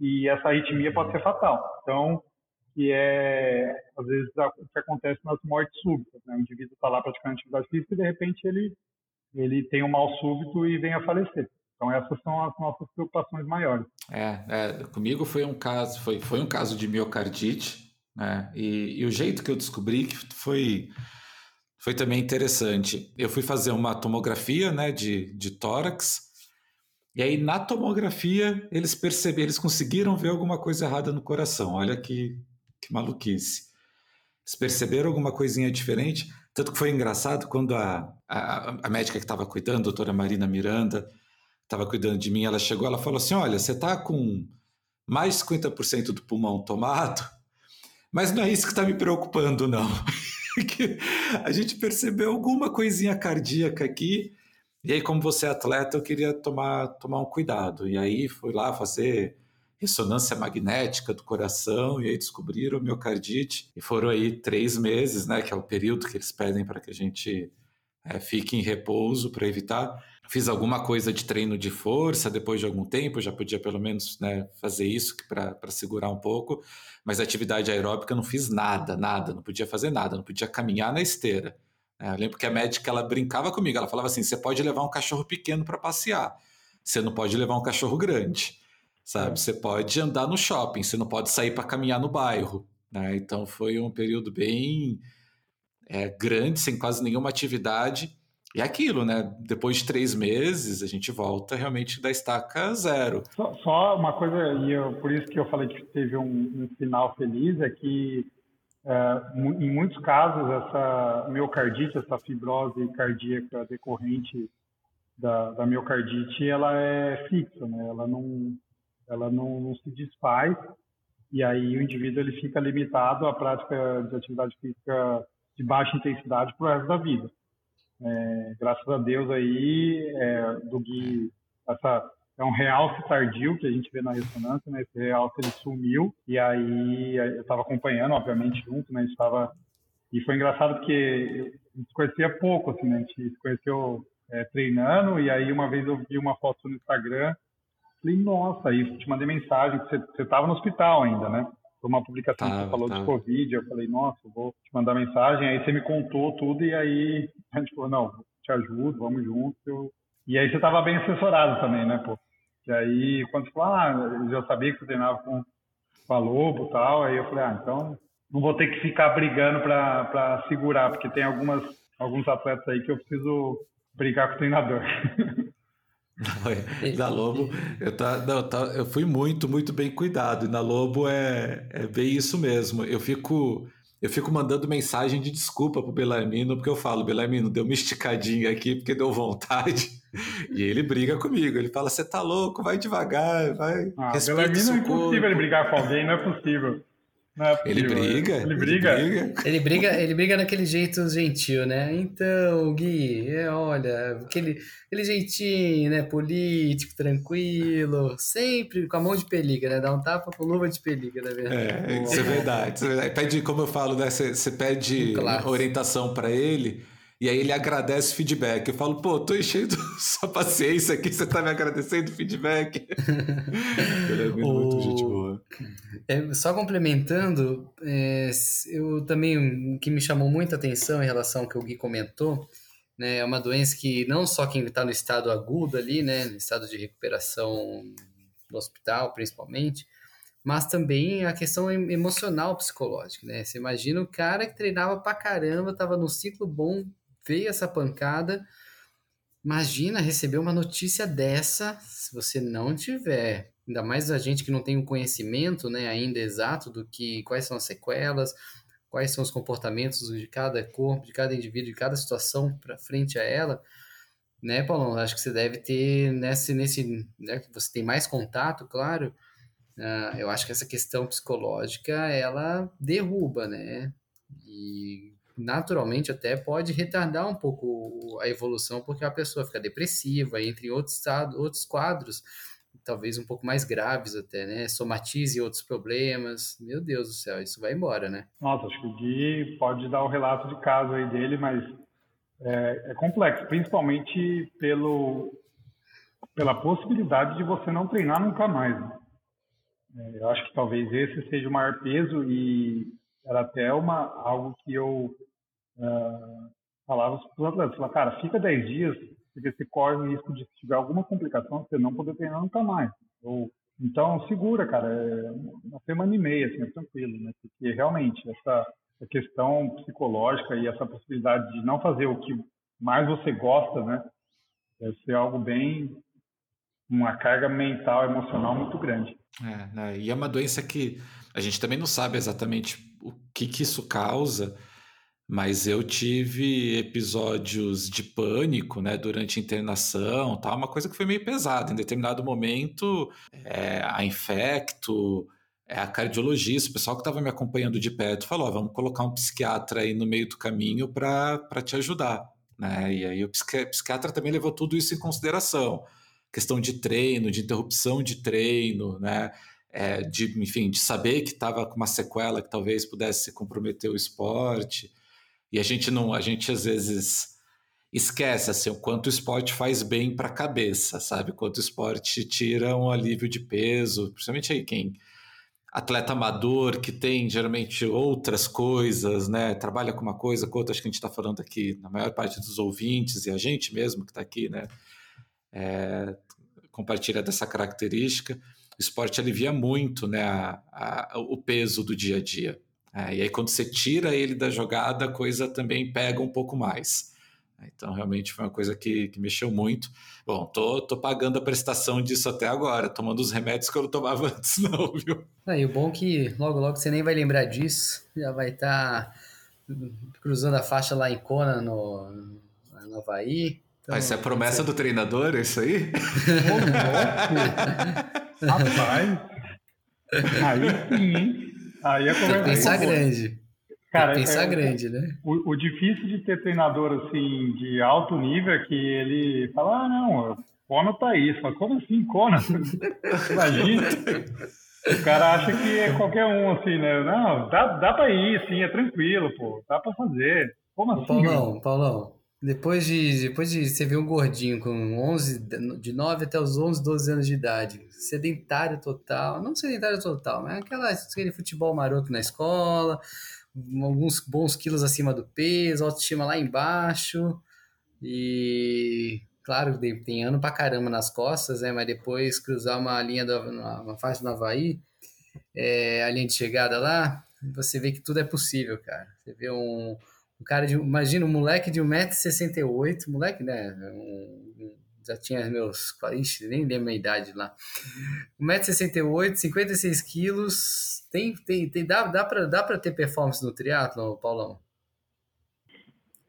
S3: e essa arritmia pode ser fatal. Então, que é, às vezes, o que acontece nas mortes súbitas. Né? O indivíduo está lá praticando atividade física e, de repente, ele, ele tem um mal súbito e vem a falecer. Então, essas são as nossas preocupações maiores.
S1: É, é comigo foi um caso, foi, foi um caso de miocardite, né? E, e o jeito que eu descobri que foi foi também interessante. Eu fui fazer uma tomografia, né, de, de tórax e aí, na tomografia, eles perceberam, eles conseguiram ver alguma coisa errada no coração. Olha que, que maluquice. Eles perceberam alguma coisinha diferente. Tanto que foi engraçado quando a, a, a médica que estava cuidando, a doutora Marina Miranda, estava cuidando de mim, ela chegou, ela falou assim: Olha, você está com mais de 50% do pulmão tomado, mas não é isso que está me preocupando, não. a gente percebeu alguma coisinha cardíaca aqui, e aí, como você é atleta, eu queria tomar, tomar um cuidado. E aí fui lá fazer ressonância magnética do coração e aí descobriram miocardite. E foram aí três meses, né, que é o período que eles pedem para que a gente é, fique em repouso para evitar. Fiz alguma coisa de treino de força depois de algum tempo, já podia pelo menos né, fazer isso para segurar um pouco, mas atividade aeróbica não fiz nada, nada, não podia fazer nada, não podia caminhar na esteira. É, eu lembro que a médica ela brincava comigo, ela falava assim: você pode levar um cachorro pequeno para passear, você não pode levar um cachorro grande, sabe? Você pode andar no shopping, você não pode sair para caminhar no bairro. Né? Então foi um período bem é, grande, sem quase nenhuma atividade. E é aquilo, né? Depois de três meses, a gente volta realmente da estaca zero.
S3: Só, só uma coisa, e eu, por isso que eu falei que teve um, um final feliz, é que é, em muitos casos, essa miocardite, essa fibrose cardíaca decorrente da, da miocardite, ela é fixa, né? Ela não, ela não, não, se desfaz e aí o indivíduo ele fica limitado à prática de atividade física de baixa intensidade para o resto da vida. É, graças a Deus aí, é, do Gui, essa é um realce tardio que a gente vê na ressonância, né? Esse realce ele sumiu e aí eu estava acompanhando, obviamente, junto, né? Estava e foi engraçado porque a gente conhecia pouco, assim, né? A gente se conheceu é, treinando e aí uma vez eu vi uma foto no Instagram, falei, nossa, aí te mandei mensagem, você estava no hospital ainda, né? Foi uma publicação tá, que você falou tá. de Covid, eu falei, nossa, vou te mandar mensagem, aí você me contou tudo e aí a gente falou, não, te ajudo, vamos juntos, eu e aí você estava bem assessorado também, né, pô? E aí, quando você falou, ah, eu já sabia que você treinava com, com a Lobo e tal, aí eu falei, ah, então não vou ter que ficar brigando para segurar, porque tem algumas, alguns atletas aí que eu preciso brigar com o treinador.
S1: Não, na Lobo, eu, tá, não, tá, eu fui muito, muito bem cuidado. E na Lobo é, é bem isso mesmo. Eu fico eu fico mandando mensagem de desculpa pro Belarmino, porque eu falo, Belarmino, deu uma esticadinha aqui porque deu vontade. E ele briga comigo. Ele fala: você tá louco, vai devagar, vai.
S3: Ah, Belarmino é impossível ele brigar com alguém, não é possível.
S1: É ele briga.
S3: Ele briga.
S2: Ele briga. Ele briga, ele briga daquele jeito gentil, né? Então, Gui, é, olha, aquele, aquele jeitinho, né? Político, tranquilo, sempre com a mão de pelica, né? Dá um tapa com luva de pelica, na
S1: verdade. É, isso é verdade. Pede, como eu falo, né? Você, pede um orientação para ele. E aí ele agradece feedback. Eu falo, pô, tô enchendo sua paciência aqui, você tá me agradecendo feedback. ele é muito, o... gente boa.
S2: É, só complementando, é, eu também, o que me chamou muita atenção em relação ao que o Gui comentou, né, é uma doença que não só quem está no estado agudo ali, né, no estado de recuperação no hospital, principalmente, mas também a questão emocional psicológica, né? Você imagina o cara que treinava pra caramba, tava num ciclo bom, veio essa pancada. Imagina receber uma notícia dessa se você não tiver, ainda mais a gente que não tem o conhecimento, né, ainda exato do que quais são as sequelas, quais são os comportamentos de cada corpo, de cada indivíduo, de cada situação para frente a ela, né, Paulo? Acho que você deve ter nesse nesse, né, você tem mais contato, claro. Uh, eu acho que essa questão psicológica ela derruba, né? E naturalmente até pode retardar um pouco a evolução, porque a pessoa fica depressiva, entre outros, outros quadros, talvez um pouco mais graves até, né? Somatize outros problemas. Meu Deus do céu, isso vai embora, né?
S3: Nossa, acho que o Gui pode dar o relato de caso aí dele, mas é, é complexo, principalmente pelo, pela possibilidade de você não treinar nunca mais. Né? É, eu acho que talvez esse seja o maior peso e era até uma, algo que eu uh, falava para os atletas, falava, cara, fica 10 dias, porque você corre o risco de se tiver alguma complicação, você não poder treinar nunca mais. Ou, então, segura, cara, é uma semana e meia, assim, é tranquilo, né? Porque realmente essa, questão psicológica e essa possibilidade de não fazer o que mais você gosta, né? Deve ser algo bem uma carga mental, emocional muito grande.
S1: É, né? E é uma doença que a gente também não sabe exatamente o que, que isso causa, mas eu tive episódios de pânico, né, durante a internação, tá? Uma coisa que foi meio pesada. Em determinado momento, é, a infecto, é, a cardiologista, o pessoal que estava me acompanhando de perto, falou: vamos colocar um psiquiatra aí no meio do caminho para te ajudar, né? E aí o psiquiatra também levou tudo isso em consideração, questão de treino, de interrupção de treino, né? É, de, enfim, de saber que estava com uma sequela que talvez pudesse comprometer o esporte. E a gente não, a gente às vezes esquece assim, o quanto o esporte faz bem para a cabeça, sabe? Quanto o esporte tira um alívio de peso, principalmente aí quem atleta amador que tem geralmente outras coisas, né? Trabalha com uma coisa, com outra, acho que a gente está falando aqui, na maior parte dos ouvintes e a gente mesmo que está aqui, né? É, compartilha dessa característica. O esporte alivia muito né, a, a, o peso do dia a dia. É, e aí, quando você tira ele da jogada, a coisa também pega um pouco mais. Então, realmente foi uma coisa que, que mexeu muito. Bom, tô, tô pagando a prestação disso até agora, tomando os remédios que eu não tomava antes, não, viu?
S2: Ah, e o bom é que logo, logo você nem vai lembrar disso, já vai estar tá cruzando a faixa lá em Kona, no, no Havaí.
S1: Então, Mas é a promessa você... do treinador, é isso aí?
S3: Rapaz, aí sim, hein? Aí é
S2: Tem que pensar grande. Cara, Tem que pensar é, grande, né?
S3: O, o, difícil de ter treinador assim de alto nível é que ele fala, ah, não, Kona tá aí. Fala, como assim, Kona? Imagina. O cara acha que é qualquer um, assim, né? Não, dá, dá pra ir, sim, é tranquilo, pô. Dá pra fazer. Como assim?
S2: Paulão, Paulão, depois de, depois de você ver um gordinho com 11, de 9 até os 11, 12 anos de idade, sedentário total, não sedentário total, mas aquela, aquele futebol maroto na escola, alguns bons quilos acima do peso, autoestima lá embaixo, e claro, tem ano pra caramba nas costas, né, mas depois cruzar uma linha, do, uma faixa do Havaí, é, a linha de chegada lá, você vê que tudo é possível, cara. Você vê um um cara de. Imagina um moleque de 1,68m, moleque, né? Um, já tinha meus. Ixi, nem lembro a idade lá. 1,68m, 56 quilos. Tem, tem, tem, dá, dá, pra, dá pra ter performance no triatlo, Paulão?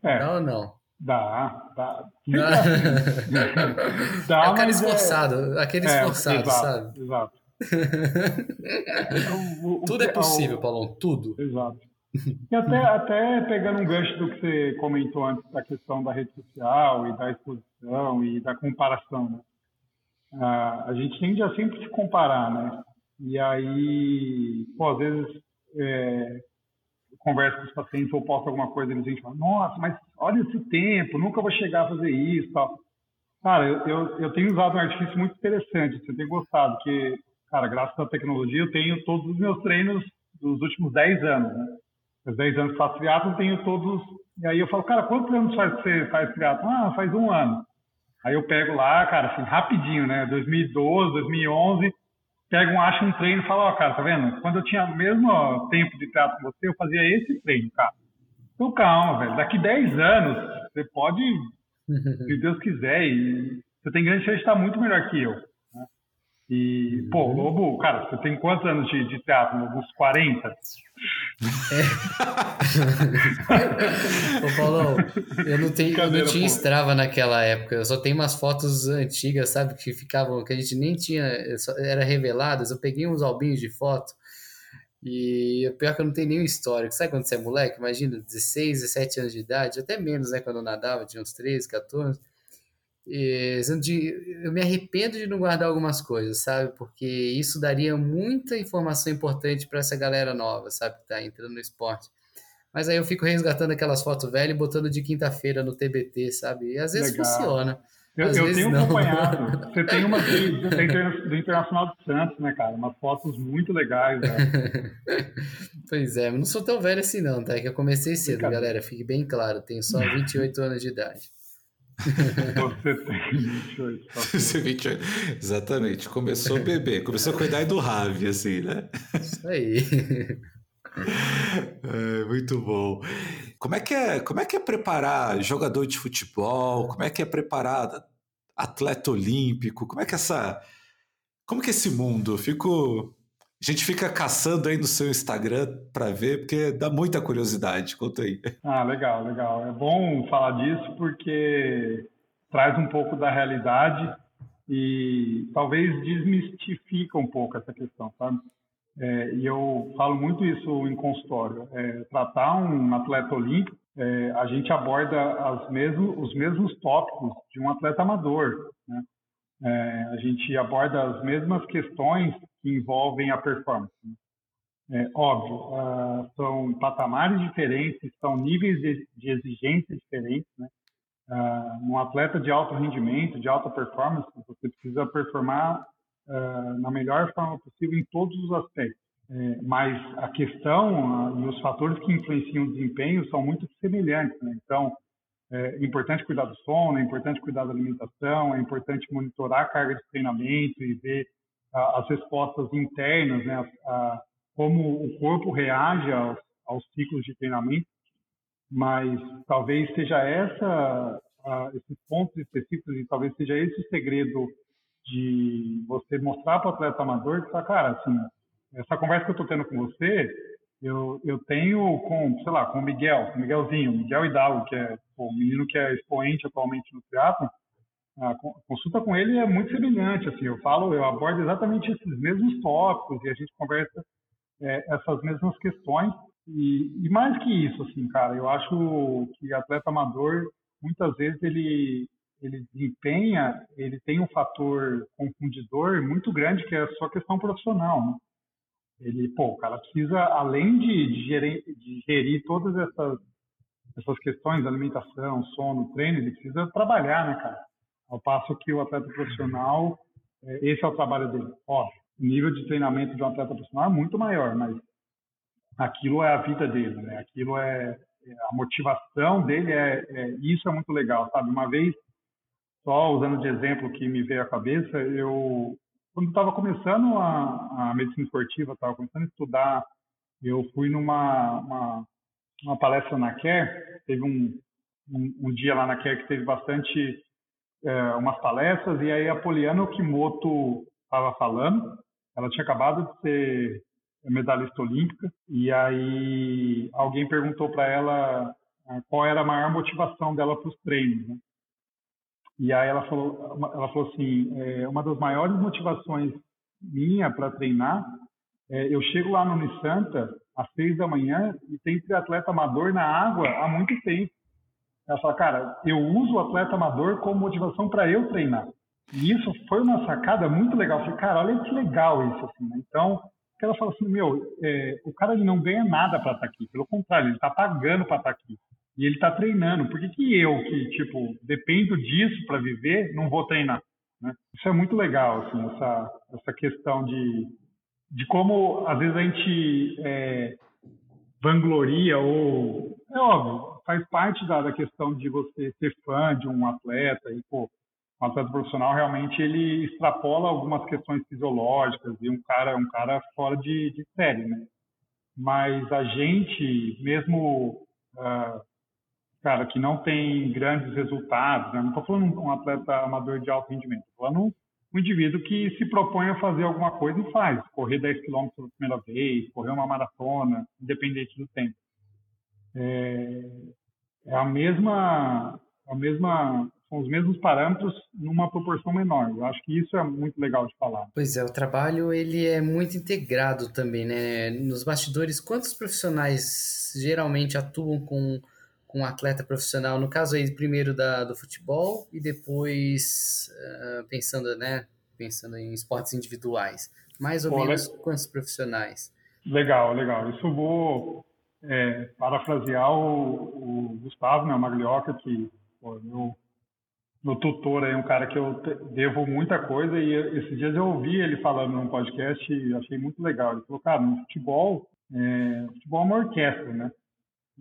S3: É.
S2: Dá ou não?
S3: Dá, dá.
S2: dá é o cara é- esforçado, é... aquele esforçado, exato, sabe?
S3: Exato.
S2: tudo é possível, Paulão, tudo.
S3: Exato. E até, até pegando um gancho do que você comentou antes da questão da rede social e da exposição e da comparação, né? a gente tende a sempre se comparar, né? E aí, pô, às vezes é, eu converso com os pacientes ou posto alguma coisa e eles dizem, nossa, mas olha esse tempo, nunca vou chegar a fazer isso tal. Cara, eu, eu, eu tenho usado um artifício muito interessante, você tem gostado, que, cara, graças à tecnologia eu tenho todos os meus treinos dos últimos 10 anos, né? Faz 10 anos que faço triatlo, tenho todos. E aí eu falo, cara, quantos anos faz você faz triatlo? Ah, faz um ano. Aí eu pego lá, cara, assim, rapidinho, né? 2012, 2011, pego um, acho um treino e falo, ó, cara, tá vendo? Quando eu tinha o mesmo tempo de triatlo com você, eu fazia esse treino, cara. Então calma, velho. Daqui 10 anos, você pode, se Deus quiser, e você tem grande chance de estar muito melhor que eu. E, pô, uhum. Lobo, cara, você tem quantos anos de, de teatro? Uns 40? É.
S2: Ô, Paulão, eu não, tenho, eu não tinha Strava naquela época, eu só tenho umas fotos antigas, sabe, que ficavam, que a gente nem tinha, era reveladas. Eu peguei uns albinhos de foto e o pior é que eu não tenho nenhum histórico. Sabe quando você é moleque? Imagina, 16, 17 anos de idade, até menos, né, quando eu nadava, tinha uns 13, 14 de, eu me arrependo de não guardar algumas coisas, sabe? Porque isso daria muita informação importante para essa galera nova, sabe? Que tá entrando no esporte. Mas aí eu fico resgatando aquelas fotos velhas e botando de quinta-feira no TBT, sabe? E às vezes Legal. funciona.
S3: Eu, eu tenho não. acompanhado. Você tem uma do, do Internacional de Santos, né, cara? Umas fotos muito legais. Né?
S2: pois é, mas não sou tão velho assim, não, tá? É que eu comecei cedo, galera. Fique bem claro. Tenho só 28 anos de idade.
S3: Você tem 28. Você
S1: 28. Exatamente. Começou a beber, começou a cuidar do Ravi, assim, né?
S2: Isso aí.
S1: É, muito bom. Como é, que é, como é que é preparar jogador de futebol? Como é que é preparar atleta olímpico? Como é que essa. Como que é esse mundo? Fico A gente fica caçando aí no seu Instagram para ver, porque dá muita curiosidade. Conta aí.
S3: Ah, legal, legal. É bom falar disso porque traz um pouco da realidade e talvez desmistifica um pouco essa questão, sabe? É, e eu falo muito isso em consultório. É, tratar um atleta olímpico, é, a gente aborda os mesmos tópicos de um atleta amador. Né? É, a gente aborda as mesmas questões que envolvem a performance. Né? É, óbvio, uh, são patamares diferentes, são níveis de, de exigência diferentes. Né? Uh, um atleta de alto rendimento, de alta performance, você precisa performar uh, na melhor forma possível em todos os aspectos. É, mas a questão e os fatores que influenciam o desempenho são muito semelhantes. Né? Então, é importante cuidar do sono, é importante cuidar da alimentação, é importante monitorar a carga de treinamento e ver as respostas internas, né? como o corpo reage aos, aos ciclos de treinamento mas talvez seja essa uh, esses pontos específicos e talvez seja esse o segredo de você mostrar para o atleta amador que, cara, assim, essa conversa que eu estou tendo com você, eu, eu tenho com, sei lá, com o Miguel, com o Miguelzinho, Miguel Hidalgo, que é o menino que é expoente atualmente no teatro, a consulta com ele é muito semelhante, assim, eu falo, eu abordo exatamente esses mesmos tópicos e a gente conversa é, essas mesmas questões e, e, mais que isso, assim, cara, eu acho que atleta amador, muitas vezes ele, ele desempenha, ele tem um fator confundidor muito grande que é a sua questão profissional, né? Ele, pô, o cara precisa, além de, de, gerir, de gerir todas essas, essas questões, alimentação, sono, treino, ele precisa trabalhar, né, cara? Ao passo que o atleta profissional, é, esse é o trabalho dele. Óbvio, o nível de treinamento de um atleta profissional é muito maior, mas aquilo é a vida dele, né? Aquilo é, é a motivação dele é, é, isso é muito legal, sabe? Uma vez só usando de exemplo que me veio à cabeça, eu quando estava começando a, a, medicina esportiva, estava começando a estudar, eu fui numa uma, uma palestra na CARE, teve um, um, um, dia lá na CARE que teve bastante é, umas palestras e aí a Poliana Okimoto estava falando, ela tinha acabado de ser é medalhista olímpica, e aí alguém perguntou para ela ah, qual era a maior motivação dela para os treinos. Né? E aí ela falou, ela falou assim, é, uma das maiores motivações minha para treinar, é, eu chego lá no Unisanta às seis da manhã e tem triatleta amador na água há muito tempo. Ela fala, cara, eu uso o atleta amador como motivação para eu treinar. E isso foi uma sacada muito legal. Eu falei, cara, olha que legal isso. Assim, né? Então, ela fala assim, meu, é, o cara ele não ganha nada para estar tá aqui, pelo contrário, ele está pagando para estar tá aqui. E ele está treinando. Por que, que eu, que, tipo, dependo disso para viver, não vou treinar? Né? Isso é muito legal, assim, essa, essa questão de, de como, às vezes, a gente é, vangloria ou... É óbvio, faz parte da, da questão de você ser fã de um atleta e, pô, um atleta profissional realmente ele extrapola algumas questões fisiológicas e um cara um cara fora de, de série, né? Mas a gente, mesmo uh, cara que não tem grandes resultados, né? não estou falando um atleta amador de alto rendimento, estou falando um indivíduo que se propõe a fazer alguma coisa e faz, correr 10 km pela primeira vez, correr uma maratona, independente do tempo. É, é a mesma a mesma são os mesmos parâmetros numa proporção menor. Eu acho que isso é muito legal de falar.
S2: Pois é, o trabalho ele é muito integrado também, né? Nos bastidores, quantos profissionais geralmente atuam com um atleta profissional? No caso aí, primeiro da, do futebol e depois uh, pensando, né? Pensando em esportes individuais. Mais ou Pô, menos le... quantos profissionais?
S3: Legal, legal. Isso vou é, parafrasear o, o Gustavo, né, o Maglioca, que pô, eu no tutor aí, um cara que eu devo muita coisa e esses dias eu ouvi ele falando num podcast e achei muito legal. Ele falou, cara, no futebol, é, futebol é uma orquestra, né?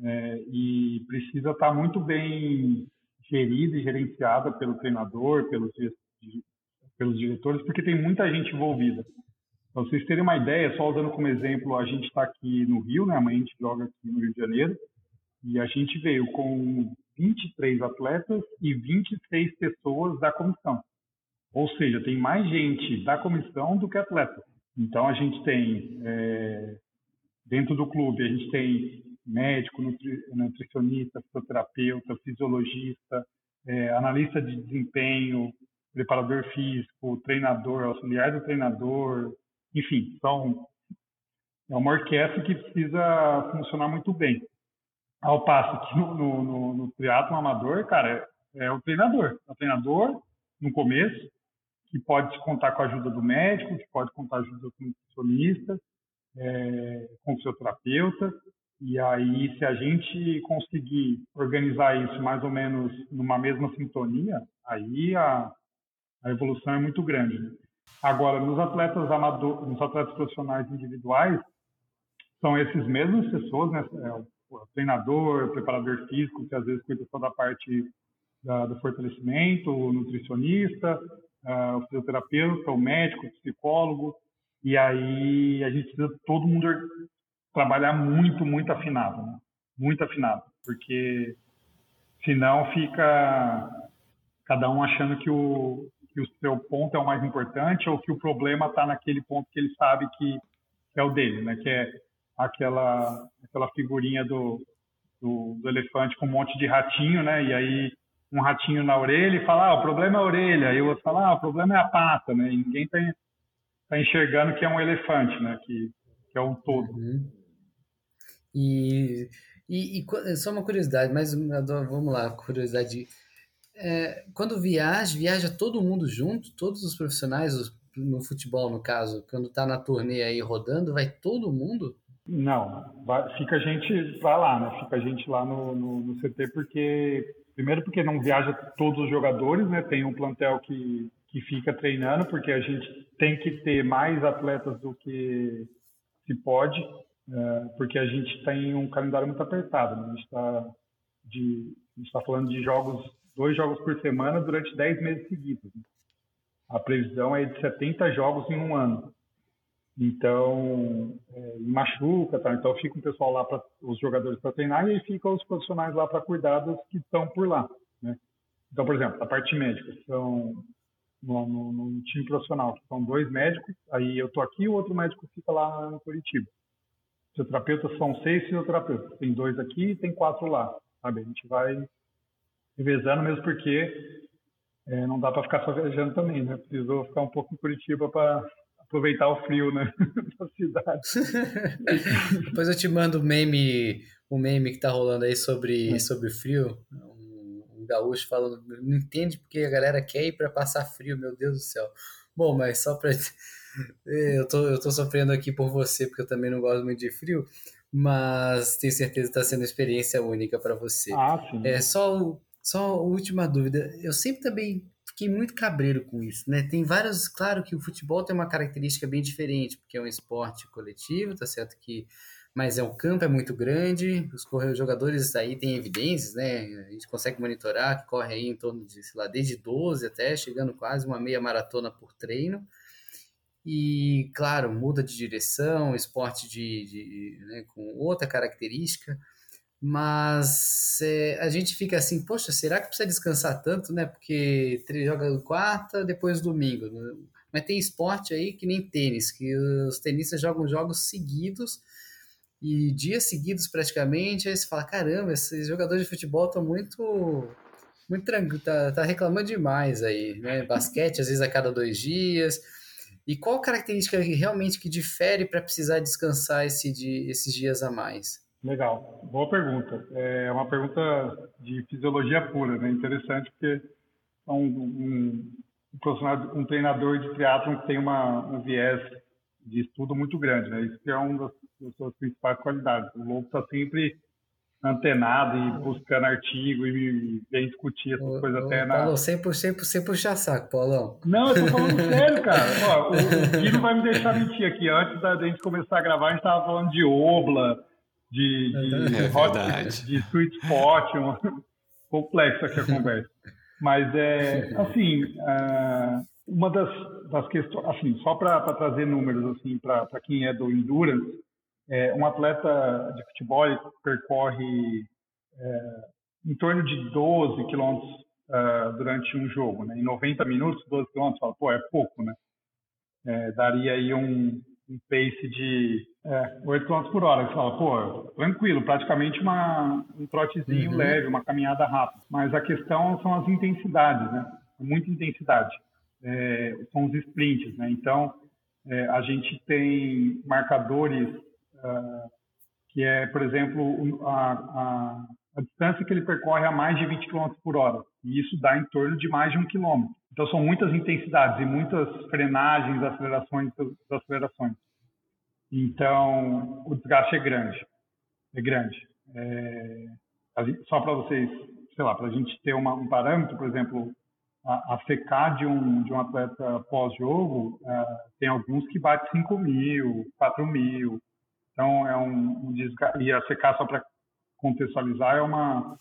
S3: É, e precisa estar muito bem gerida e gerenciada pelo treinador, pelos, pelos diretores, porque tem muita gente envolvida. Para vocês terem uma ideia, só usando como exemplo, a gente está aqui no Rio, né? Amanhã a gente joga aqui no Rio de Janeiro, e a gente veio com 23 atletas e 26 pessoas da comissão. Ou seja, tem mais gente da comissão do que atleta. Então, a gente tem, é, dentro do clube, a gente tem médico, nutri, nutricionista, fisioterapeuta, fisiologista, é, analista de desempenho, preparador físico, treinador, auxiliar do treinador, enfim, são é uma orquestra que precisa funcionar muito bem. Ao passo que no, no, no, no triatlo amador, cara, é, é o treinador. É o treinador, no começo, que pode contar com a ajuda do médico, que pode contar com a ajuda do nutricionista, é, com o fisioterapeuta. E aí, se a gente conseguir organizar isso mais ou menos numa mesma sintonia, aí a, a evolução é muito grande. Né? Agora, nos atletas amadores, nos atletas profissionais individuais, são esses mesmos pessoas, né? É, o treinador, o preparador físico, que às vezes cuida só da parte da, do fortalecimento, o nutricionista, uh, o fisioterapeuta, o médico, o psicólogo, e aí a gente precisa todo mundo trabalhar muito, muito afinado, né? muito afinado, porque senão fica cada um achando que o, que o seu ponto é o mais importante ou que o problema está naquele ponto que ele sabe que, é o dele, né? que é aquela, aquela figurinha do, do, do, elefante com um monte de ratinho, né? E aí um ratinho na orelha e fala, ah, o problema é a orelha. Aí o outro fala, ah, o problema é a pata, né? E ninguém tá, tá enxergando que é um elefante, né? Que, que é um todo.
S2: Uhum. E, e, e, só uma curiosidade, mas vamos lá, curiosidade. É, quando viaja, viaja todo mundo junto, todos os profissionais, no futebol no caso, quando tá na turnê aí rodando, vai todo mundo?
S3: Não, fica a gente vai lá, né? Fica a gente lá no, no, no, CT porque primeiro porque não viaja todos os jogadores, né? Tem um plantel que que fica treinando porque a gente tem que ter mais atletas do que se pode, porque a gente tem um calendário muito apertado. Né? A gente está está falando de jogos dois jogos por semana durante 10 meses seguidos. Né? A previsão é de 70 jogos em um ano. Então, é, machuca, tá? Então fica o pessoal lá os jogadores para treinar e ficam os profissionais lá para cuidar dos que estão por lá, né? Então, por exemplo, a parte médica são no, no, no, time profissional, são dois médicos, aí eu tô aqui, o outro médico fica lá no Curitiba. Fisioterapeutas são seis fisioterapeutas, tem dois aqui e tem quatro lá, sabe? A gente vai revezando mesmo porque é, não dá para ficar só viajando também, né? Precisou ficar um pouco em Curitiba para aproveitar o frio, né? da cidade.
S2: Depois eu te mando o meme, o meme que tá rolando aí sobre, é. sobre frio. Um, um gaúcho falando, não entende porque a galera quer ir para passar frio, meu Deus do céu. Bom, mas só para eu tô, eu tô sofrendo aqui por você, porque eu também não gosto muito de frio, mas tenho certeza que está sendo uma experiência única para você.
S3: Ah, sim.
S2: É só, só a última dúvida. Eu sempre também fiquei muito cabreiro com isso, né? Tem vários, claro que o futebol tem uma característica bem diferente, porque é um esporte coletivo, tá certo que mas é um campo é muito grande, os jogadores aí têm evidências, né? A gente consegue monitorar que corre aí em torno de, sei lá, desde 12 até chegando quase uma meia maratona por treino. E, claro, muda de direção, esporte de, de né, com outra característica mas é, a gente fica assim, poxa, será que precisa descansar tanto, né? Porque joga quarta, depois domingo. Né? Mas tem esporte aí que nem tênis, que os tenistas jogam jogos seguidos e dias seguidos praticamente, aí você fala, caramba, esses jogadores de futebol estão muito muito tranquilo, tá, tá reclamando demais aí, né? Basquete às vezes a cada dois dias. E qual característica realmente que difere para precisar descansar esse, esses dias a mais?
S3: Legal, boa pergunta. É uma pergunta de fisiologia pura, né? Interessante porque é um, um, um um treinador de triatlon tem uma, um viés de estudo muito grande, né? Isso é uma das, das suas principais qualidades. O Lobo está sempre antenado e buscando artigo e vem discutir essas ô, coisas ô, até na...
S2: Paulo, 100%, 100 puxar saco, Paulão.
S3: Não, eu tô falando sério, cara. Ó, o, o Gui não vai me deixar mentir aqui. Antes da gente começar a gravar, a gente tava falando de Obla, de, de, é hot, de sweet spot, uma, complexa aqui a conversa. Mas é assim, é, uma das, das questões, assim, só para trazer números assim para quem é do endurance, é, um atleta de futebol percorre é, em torno de 12 quilômetros uh, durante um jogo, né? Em 90 minutos, 12 quilômetros, fala, pô, é pouco, né? é, daria aí um, um pace de é, 8 km por hora. Você fala, pô, tranquilo, praticamente uma, um trotezinho uhum. leve, uma caminhada rápida. Mas a questão são as intensidades, né? Muita intensidade. É, são os sprints, né? Então, é, a gente tem marcadores uh, que é, por exemplo, a, a, a, distância que ele percorre a mais de 20 km por hora. E isso dá em torno de mais de um quilômetro. Então, são muitas intensidades e muitas frenagens, acelerações, acelerações. Então, o desgaste é grande. É grande. É, só para vocês, sei lá, para a gente ter uma, um parâmetro, por exemplo, a, a de um, de um atleta pós-jogo, é, tem alguns que bate 5 mil, 4 mil. Então, é um, um. E a CK, só para contextualizar, é uma,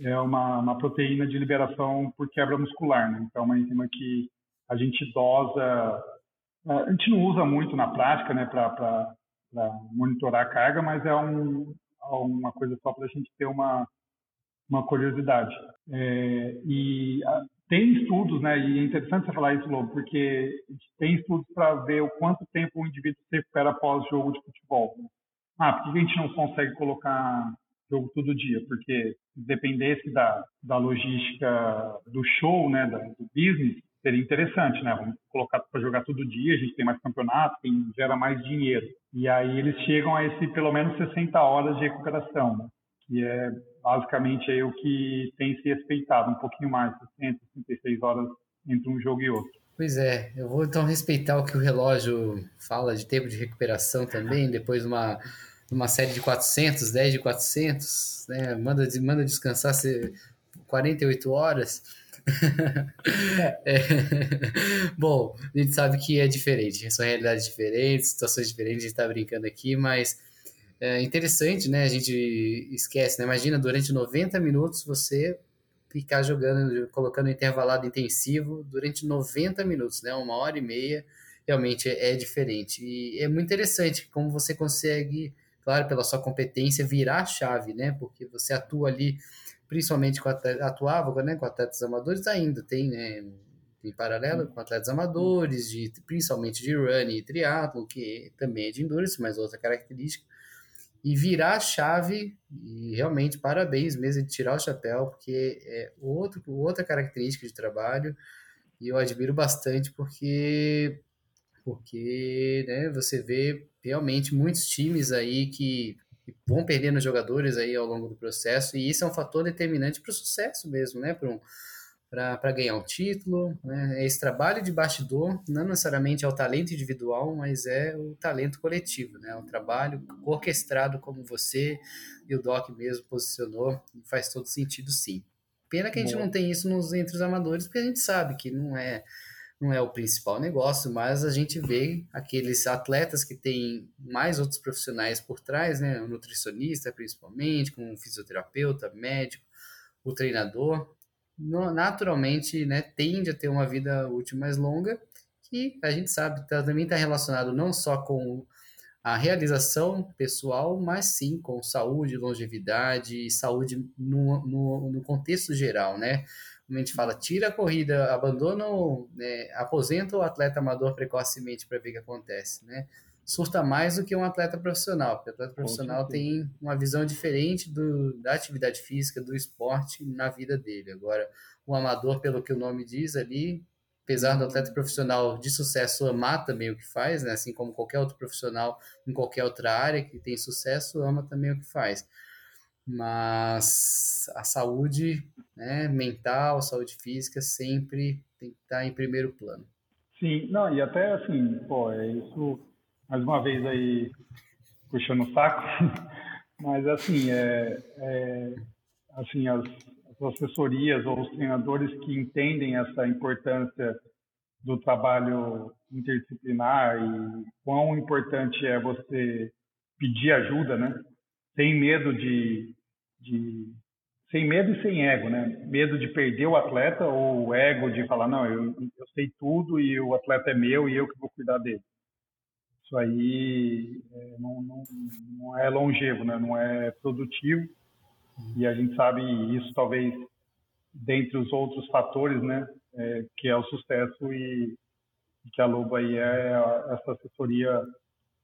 S3: é uma, uma proteína de liberação por quebra muscular. Né? Então, é uma enzima que a gente dosa. A gente não usa muito na prática né, para monitorar a carga, mas é um, uma coisa só para a gente ter uma, uma curiosidade. É, e tem estudos, né, e é interessante você falar isso, Lobo, porque tem estudos para ver o quanto tempo o indivíduo se recupera após jogo de futebol. Ah, por que a gente não consegue colocar jogo todo dia, porque dependesse da, da logística do show, né, da, do business, seria interessante, né? Vamos colocar para jogar todo dia, a gente tem mais campeonato, tem, gera mais dinheiro. E aí eles chegam a esse pelo menos 60 horas de recuperação? Que é basicamente aí o que tem se respeitado, um pouquinho mais, 60, 66 horas entre um jogo e outro.
S2: Pois é, eu vou então respeitar o que o relógio fala de tempo de recuperação também, depois de uma numa série de 400, 10 de 400, né? manda, manda descansar 48 horas. é. Bom, a gente sabe que é diferente, são realidades diferentes, situações diferentes, a gente está brincando aqui, mas é interessante, né? A gente esquece, né? Imagina durante 90 minutos você ficar jogando, colocando intervalado intensivo durante 90 minutos, né? Uma hora e meia, realmente é, é diferente. E é muito interessante como você consegue claro, pela sua competência, virar a chave, né? Porque você atua ali, principalmente com atletas, atuava né, com atletas amadores, ainda tem, né? Em paralelo com atletas amadores, de, principalmente de running e triatlo, que também é de endurance, mas outra característica. E virar a chave, e realmente parabéns mesmo de tirar o chapéu, porque é outro, outra característica de trabalho, e eu admiro bastante porque porque né, você vê realmente muitos times aí que vão perdendo jogadores aí ao longo do processo, e isso é um fator determinante para o sucesso mesmo, né? Para um, para ganhar um título, né? Esse trabalho de bastidor não necessariamente é o talento individual, mas é o talento coletivo, né? O trabalho orquestrado como você e o Doc mesmo posicionou, faz todo sentido sim. Pena que a gente Bom. não tem isso nos entre os amadores, porque a gente sabe que não é não é o principal negócio, mas a gente vê aqueles atletas que têm mais outros profissionais por trás, né? O nutricionista, principalmente, como um fisioterapeuta, médico, o treinador, naturalmente, né, tende a ter uma vida útil mais longa, que a gente sabe tá, também está relacionado não só com a realização pessoal, mas sim com saúde, longevidade e saúde no, no, no contexto geral, né? como a gente fala, tira a corrida, abandona, né, aposenta o atleta amador precocemente para ver o que acontece, né? Surta mais do que um atleta profissional, porque o atleta profissional tem uma visão diferente do, da atividade física, do esporte na vida dele. Agora, o amador, pelo que o nome diz ali, apesar do atleta profissional de sucesso amar também o que faz, né? assim como qualquer outro profissional em qualquer outra área que tem sucesso, ama também o que faz mas a saúde né, mental, a saúde física sempre tem que estar em primeiro plano.
S3: Sim, não, e até assim, pô, é isso, mais uma vez aí, puxando o saco, mas assim, é, é assim, as, as assessorias ou os treinadores que entendem essa importância do trabalho interdisciplinar e quão importante é você pedir ajuda, né? Sem medo de de sem medo e sem ego, né? Medo de perder o atleta ou o ego de falar não, eu, eu sei tudo e o atleta é meu e eu que vou cuidar dele. Isso aí é, não, não, não é longevo, né? Não é produtivo e a gente sabe isso talvez dentre os outros fatores, né? É, que é o sucesso e, que a Lobo aí é essa assessoria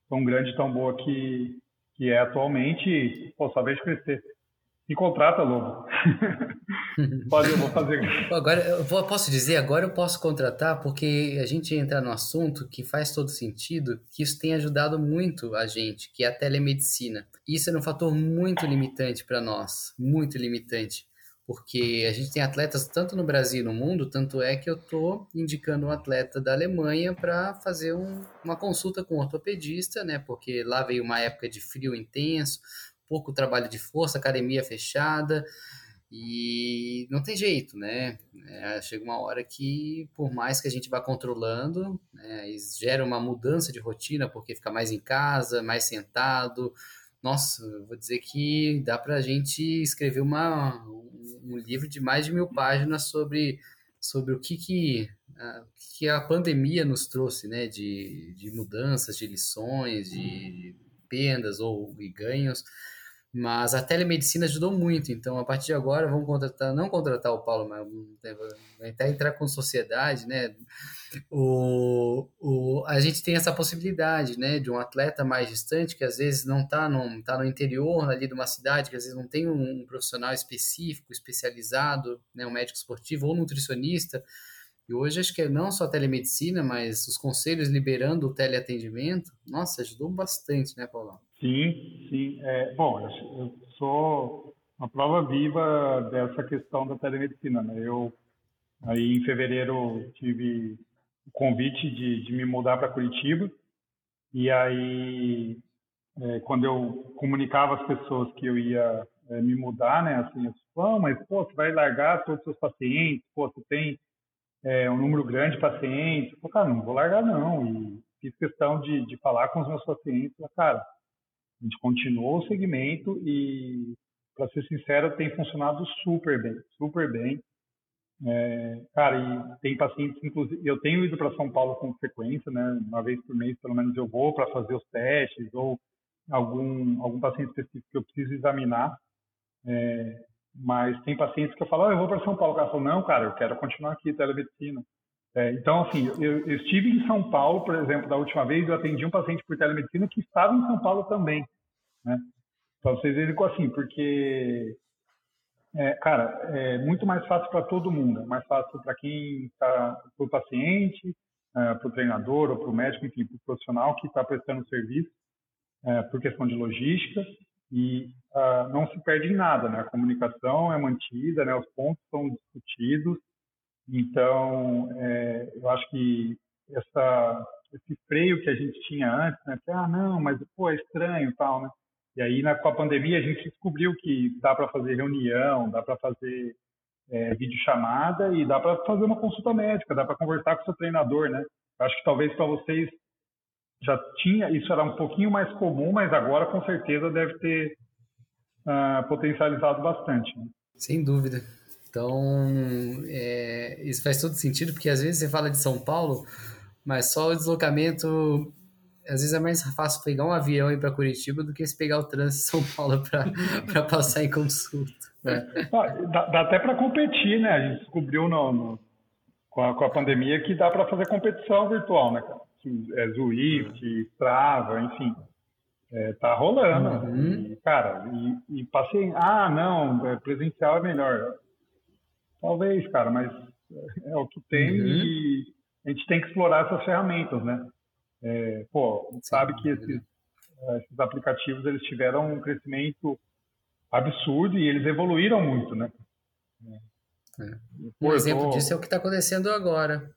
S3: tão grande, tão boa que, que é atualmente. E, pô, só crescer. Me contrata, Lobo. Pode, eu vou fazer.
S2: Agora, eu posso dizer, agora eu posso contratar, porque a gente entra no assunto que faz todo sentido, que isso tem ajudado muito a gente, que é a telemedicina. Isso é um fator muito limitante para nós, muito limitante. Porque a gente tem atletas tanto no Brasil e no mundo, tanto é que eu estou indicando um atleta da Alemanha para fazer um, uma consulta com um ortopedista, né? Porque lá veio uma época de frio intenso, pouco trabalho de força, academia fechada, e não tem jeito, né? É, chega uma hora que, por mais que a gente vá controlando, né, gera uma mudança de rotina, porque fica mais em casa, mais sentado. Nossa, vou dizer que dá para a gente escrever uma, um livro de mais de mil páginas sobre, sobre o que, que, a, que a pandemia nos trouxe, né? De, de mudanças, de lições, de perdas ou ganhos. Mas a telemedicina ajudou muito, então a partir de agora vamos contratar, não contratar o Paulo, mas até entrar com sociedade, né? O, o, a gente tem essa possibilidade, né, de um atleta mais distante que às vezes não está no, tá no interior ali de uma cidade, que às vezes não tem um, um profissional específico, especializado, né, um médico esportivo ou nutricionista, e hoje acho que é não só a telemedicina, mas os conselhos liberando o teleatendimento, nossa, ajudou bastante, né, Paulão?
S3: Sim, sim. É, bom, eu sou uma prova viva dessa questão da telemedicina. Né? Eu, aí em fevereiro, tive o convite de, de me mudar para Curitiba. E aí, é, quando eu comunicava às pessoas que eu ia é, me mudar, né, assim, eu falei, mas pô, você vai largar todos os seus pacientes, pô, você tem é, um número grande de pacientes. Falei, cara, não vou largar não. E fiz questão de, de falar com os meus pacientes, cara, a gente continuou o segmento e, para ser sincero, tem funcionado super bem, super bem. É, cara, e tem pacientes, inclusive, eu tenho ido para São Paulo com frequência, né? Uma vez por mês, pelo menos, eu vou para fazer os testes ou algum algum paciente específico que eu preciso examinar. É, mas tem pacientes que eu falo, oh, eu vou para São Paulo. O cara falou, não, cara, eu quero continuar aqui, telemedicina. É, então, assim, eu, eu, estive em São Paulo, por exemplo, da última vez, eu atendi um paciente por telemedicina que estava em São Paulo também, né? Para vocês verem assim, porque, é, cara, é muito mais fácil para todo mundo. É mais fácil para quem está, para o paciente, é, para o treinador ou para o médico, enfim, para o profissional que está prestando serviço, é, por questão de logística. E uh, não se perde em nada, né? A comunicação é mantida, né? Os pontos são discutidos então, é, eu acho que essa, esse freio que a gente tinha antes, né? Que, ah, não, mas pô, é estranho e tal, né? E aí, na, com a pandemia, a gente descobriu que dá para fazer reunião, dá para fazer é, videochamada e dá para fazer uma consulta médica, dá para conversar com o seu treinador, né? Eu acho que talvez para vocês já tinha, isso era um pouquinho mais comum, mas agora com certeza deve ter uh, potencializado bastante. Né?
S2: Sem dúvida. Então, é, isso faz todo sentido, porque às vezes você fala de São Paulo, mas só o deslocamento. Às vezes é mais fácil pegar um avião e ir para Curitiba do que se pegar o trânsito de São Paulo para passar em consulta.
S3: Né? Dá, dá, até para competir, né? A gente descobriu no, no com, a, com, a, pandemia que dá para fazer competição virtual, né, cara? É, Zwift, Strava, enfim. É, tá rolando. Uhum. E, cara, e, e passei. Ah, não, é, presencial é melhor. Talvez, cara, mas é o que tem uhum. e a gente tem que explorar essas ferramentas, né? É, pô, sabe que esses, esses aplicativos eles tiveram um crescimento absurdo e eles evoluíram muito, né?
S2: É. Pô, um exemplo tô... disso é o que está acontecendo agora.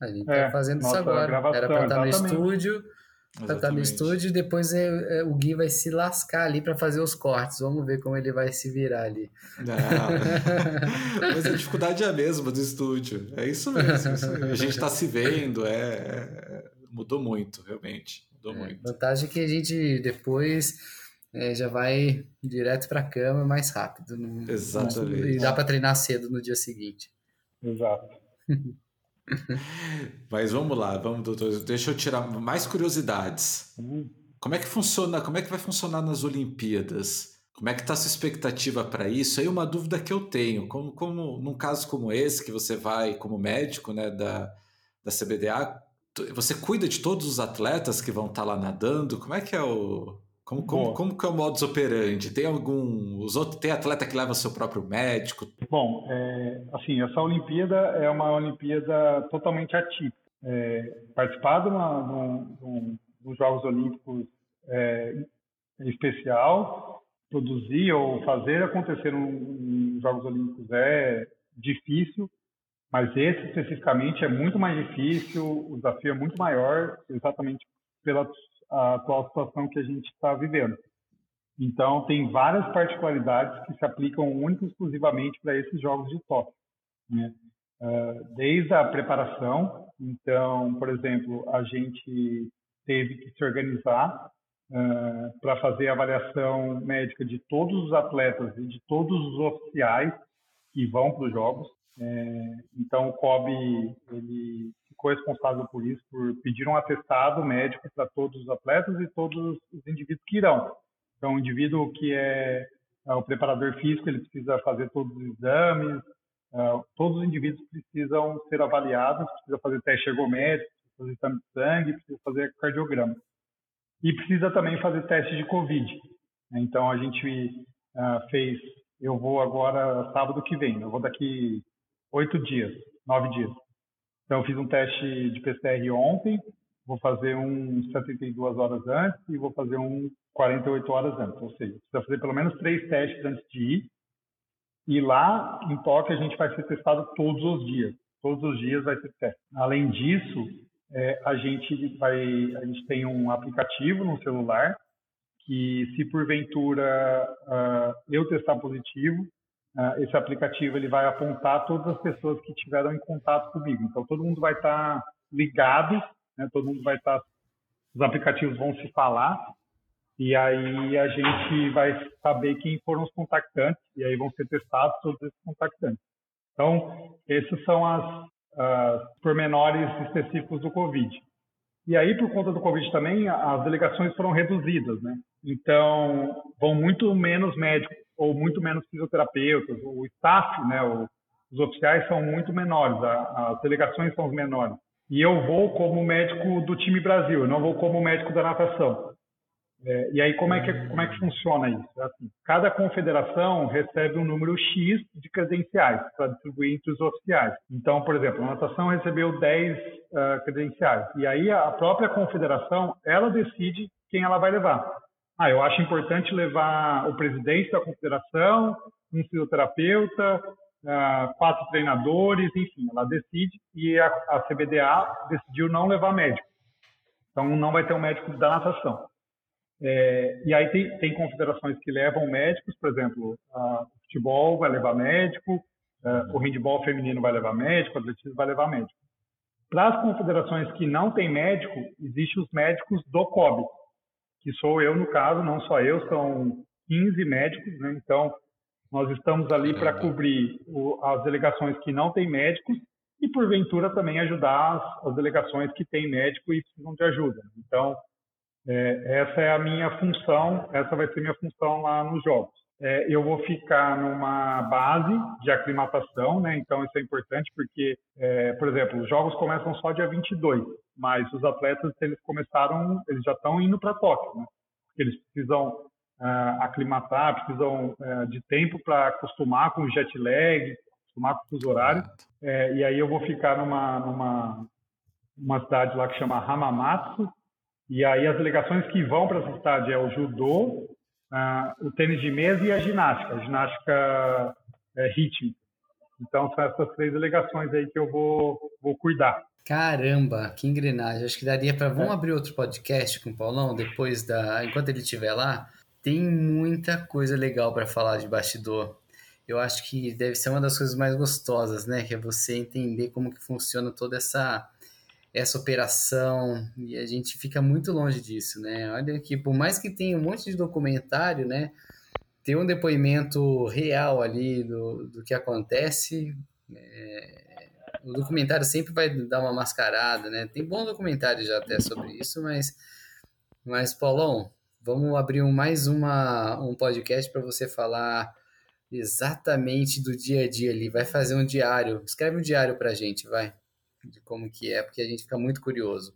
S2: A gente está é, fazendo isso agora. Era para estar no estúdio, Pra estar no estúdio, depois é, é, o Gui vai se lascar ali para fazer os cortes. Vamos ver como ele vai se virar ali.
S1: Não, mas a dificuldade é a mesma do estúdio. É isso mesmo. Isso A gente está se vendo, é, é, mudou muito, realmente. Mudou é, muito.
S2: Vantagem é que a gente depois é, já vai direto para a cama mais rápido.
S1: Exatamente.
S2: e dá para treinar cedo no dia seguinte.
S3: Exato.
S1: Mas vamos lá, vamos, doutor. Deixa eu tirar mais curiosidades. Uhum. Como é que funciona? Como é que vai funcionar nas Olimpíadas? Como é que está a sua expectativa para isso? Aí uma dúvida que eu tenho, como, como num caso como esse, que você vai como médico né, da, da CBDA, você cuida de todos os atletas que vão estar tá lá nadando? Como é que é o como, como, como que é o modus operandi? Tem algum os outros tem atleta que leva seu próprio médico?
S3: Bom, é, assim essa Olimpíada é uma Olimpíada totalmente atípica. É, participar de, uma, de, um, um, Jogos Olímpicos é, especial, produzir ou fazer acontecer um, um Jogos Olímpicos é difícil, mas esse especificamente é muito mais difícil, o desafio é muito maior, exatamente pela atual situação que a gente está vivendo. Então, tem várias particularidades que se aplicam única e exclusivamente para esses Jogos de Tóquio. Né? Uh, desde a preparação, então, por exemplo, a gente teve que se organizar uh, para fazer a avaliação médica de todos os atletas e de todos os oficiais que vão para os Jogos. É, então, o COB ele ficou responsável por isso, por pedir um atestado médico para todos os atletas e todos os indivíduos que irão. Então, o indivíduo que é, é o preparador físico, ele precisa fazer todos os exames, é, todos os indivíduos precisam ser avaliados, precisa fazer teste ergométrico, precisa fazer exame de sangue, precisa fazer cardiograma. E precisa também fazer teste de Covid. Então, a gente uh, fez, eu vou agora sábado que vem, eu vou daqui oito dias, nove dias. Então, eu fiz um teste de PCR ontem, vou fazer um 72 horas antes e vou fazer um 48 horas antes. Ou seja, precisa fazer pelo menos três testes antes de ir. E lá em Tóquio a gente vai ser testado todos os dias. Todos os dias vai ser teste. Além disso, é, a gente vai, a gente tem um aplicativo no celular que, se porventura uh, eu testar positivo, esse aplicativo ele vai apontar todas as pessoas que tiveram em contato comigo. Então todo mundo vai estar ligado, né? todo mundo vai estar, os aplicativos vão se falar e aí a gente vai saber quem foram os contactantes e aí vão ser testados todos esses contactantes. Então esses são as, as pormenores específicos do Covid. E aí, por conta do Covid também, as delegações foram reduzidas, né? Então, vão muito menos médicos ou muito menos fisioterapeutas, o staff, né, os oficiais são muito menores, as delegações são menores. E eu vou como médico do time Brasil, não vou como médico da natação. É, e aí como é que como é que funciona isso? É assim, cada confederação recebe um número x de credenciais para distribuir entre os oficiais. Então, por exemplo, a natação recebeu 10 uh, ah, credenciais. E aí a própria confederação ela decide quem ela vai levar. Ah, eu acho importante levar o presidente da confederação, um fisioterapeuta, uh, quatro treinadores, enfim, ela decide e a, a, CBDA decidiu não levar médico. Então não vai ter um médico da natação. É, e aí tem, tem, que levam médicos, por exemplo, o futebol vai levar médico, uh, o handball feminino vai levar médico, o atletismo vai levar médico. Para as confederações que não têm médico, existem os médicos do COB, que sou eu no caso, não só eu, são 15 médicos, né? então nós estamos ali para cobrir o, as delegações que não têm médicos e, porventura, também ajudar as, as, delegações que têm médico e precisam de ajuda. Então, é, essa é a minha função, essa vai ser minha função lá nos Jogos. É, eu vou ficar numa base de aclimatação, né? então isso é importante porque, é, por exemplo, os Jogos começam só dia 22 mas os atletas eles começaram, eles já estão indo para Tóquio, né? Eles precisam uh, aclimatar, precisam uh, de tempo para acostumar com o jet lag, acostumar com os horários. É, e aí eu vou ficar numa, numa uma cidade lá que chama Hamamatsu. E aí as delegações que vão para essa cidade é o judô, uh, o tênis de mesa e a ginástica, a ginástica é, rítmica. Então são essas três delegações aí que eu vou, vou cuidar.
S2: Caramba, que engrenagem. Acho que daria para. Vamos é. abrir outro podcast com o Paulão depois da. Enquanto ele estiver lá. Tem muita coisa legal para falar de bastidor. Eu acho que deve ser uma das coisas mais gostosas, né? Que é você entender como que funciona toda essa essa operação e a gente fica muito longe disso, né? Olha que por mais que tenha um monte de documentário, né? Ter um depoimento real ali do, do que acontece é, o documentário sempre vai dar uma mascarada, né? Tem bom documentário já até sobre isso, mas, mas Paulão, vamos abrir um, mais uma, um podcast para você falar exatamente do dia a dia ali. Vai fazer um diário, escreve um diário para gente, vai. De como que é, porque a gente fica muito curioso.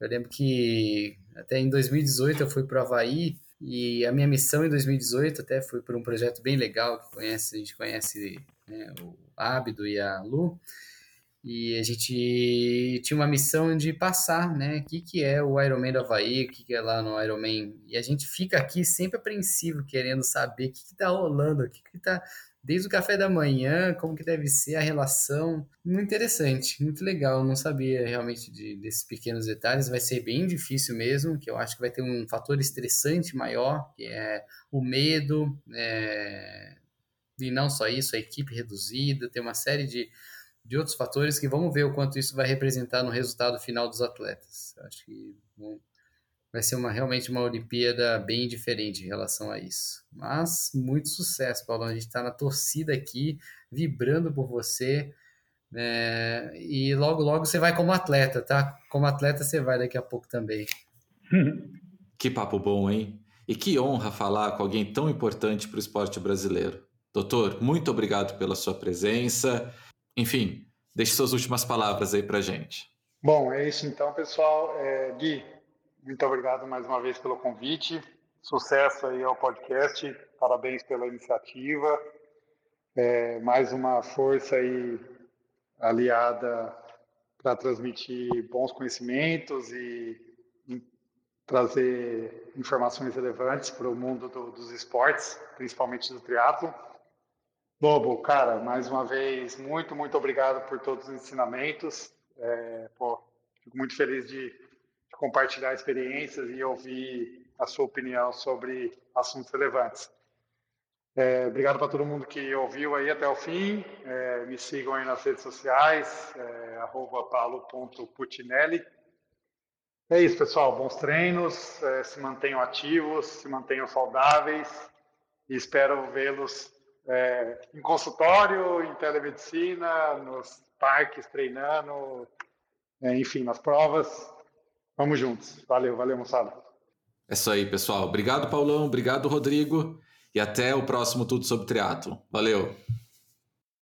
S2: Eu lembro que até em 2018 eu fui para o Havaí e a minha missão em 2018 até foi por um projeto bem legal que conhece, a gente conhece né, o Ábido e a Lu, e a gente tinha uma missão de passar, né? O que, que é o Ironman do Havaí, o que, que é lá no Ironman. E a gente fica aqui sempre apreensivo, querendo saber o que está rolando, o que está desde o café da manhã, como que deve ser a relação. Muito interessante, muito legal. Não sabia realmente de, desses pequenos detalhes. Vai ser bem difícil mesmo, que eu acho que vai ter um fator estressante maior, que é o medo, é... e não só isso, a equipe reduzida, tem uma série de de outros fatores que vamos ver o quanto isso vai representar no resultado final dos atletas. Acho que vai ser uma, realmente uma Olimpíada bem diferente em relação a isso. Mas muito sucesso, Paulo. A gente está na torcida aqui, vibrando por você. É, e logo, logo você vai como atleta, tá? Como atleta você vai daqui a pouco também.
S1: Que papo bom, hein? E que honra falar com alguém tão importante para o esporte brasileiro. Doutor, muito obrigado pela sua presença. Enfim, deixe suas últimas palavras aí para gente.
S3: Bom, é isso então, pessoal. É, Gui, muito obrigado mais uma vez pelo convite. Sucesso aí ao podcast. Parabéns pela iniciativa. É, mais uma força aí aliada para transmitir bons conhecimentos e, trazer informações relevantes para o mundo do, dos esportes, principalmente do triatlo. Lobo, cara, mais uma vez, muito, muito obrigado por todos os ensinamentos. É, pô, fico muito feliz de, compartilhar experiências e ouvir a sua opinião sobre assuntos relevantes. É, obrigado para todo mundo que ouviu aí até o fim. É, me sigam aí nas redes sociais, é, paulo.putinelli. É isso, pessoal. Bons treinos, é, se mantenham ativos, se mantenham saudáveis e espero vê-los é, em consultório, em telemedicina, nos parques treinando, é, enfim, nas provas. Vamos juntos. Valeu, valeu, moçada.
S1: É isso aí, pessoal. Obrigado, Paulão. Obrigado, Rodrigo. E até o próximo Tudo sobre Triatlo. Valeu.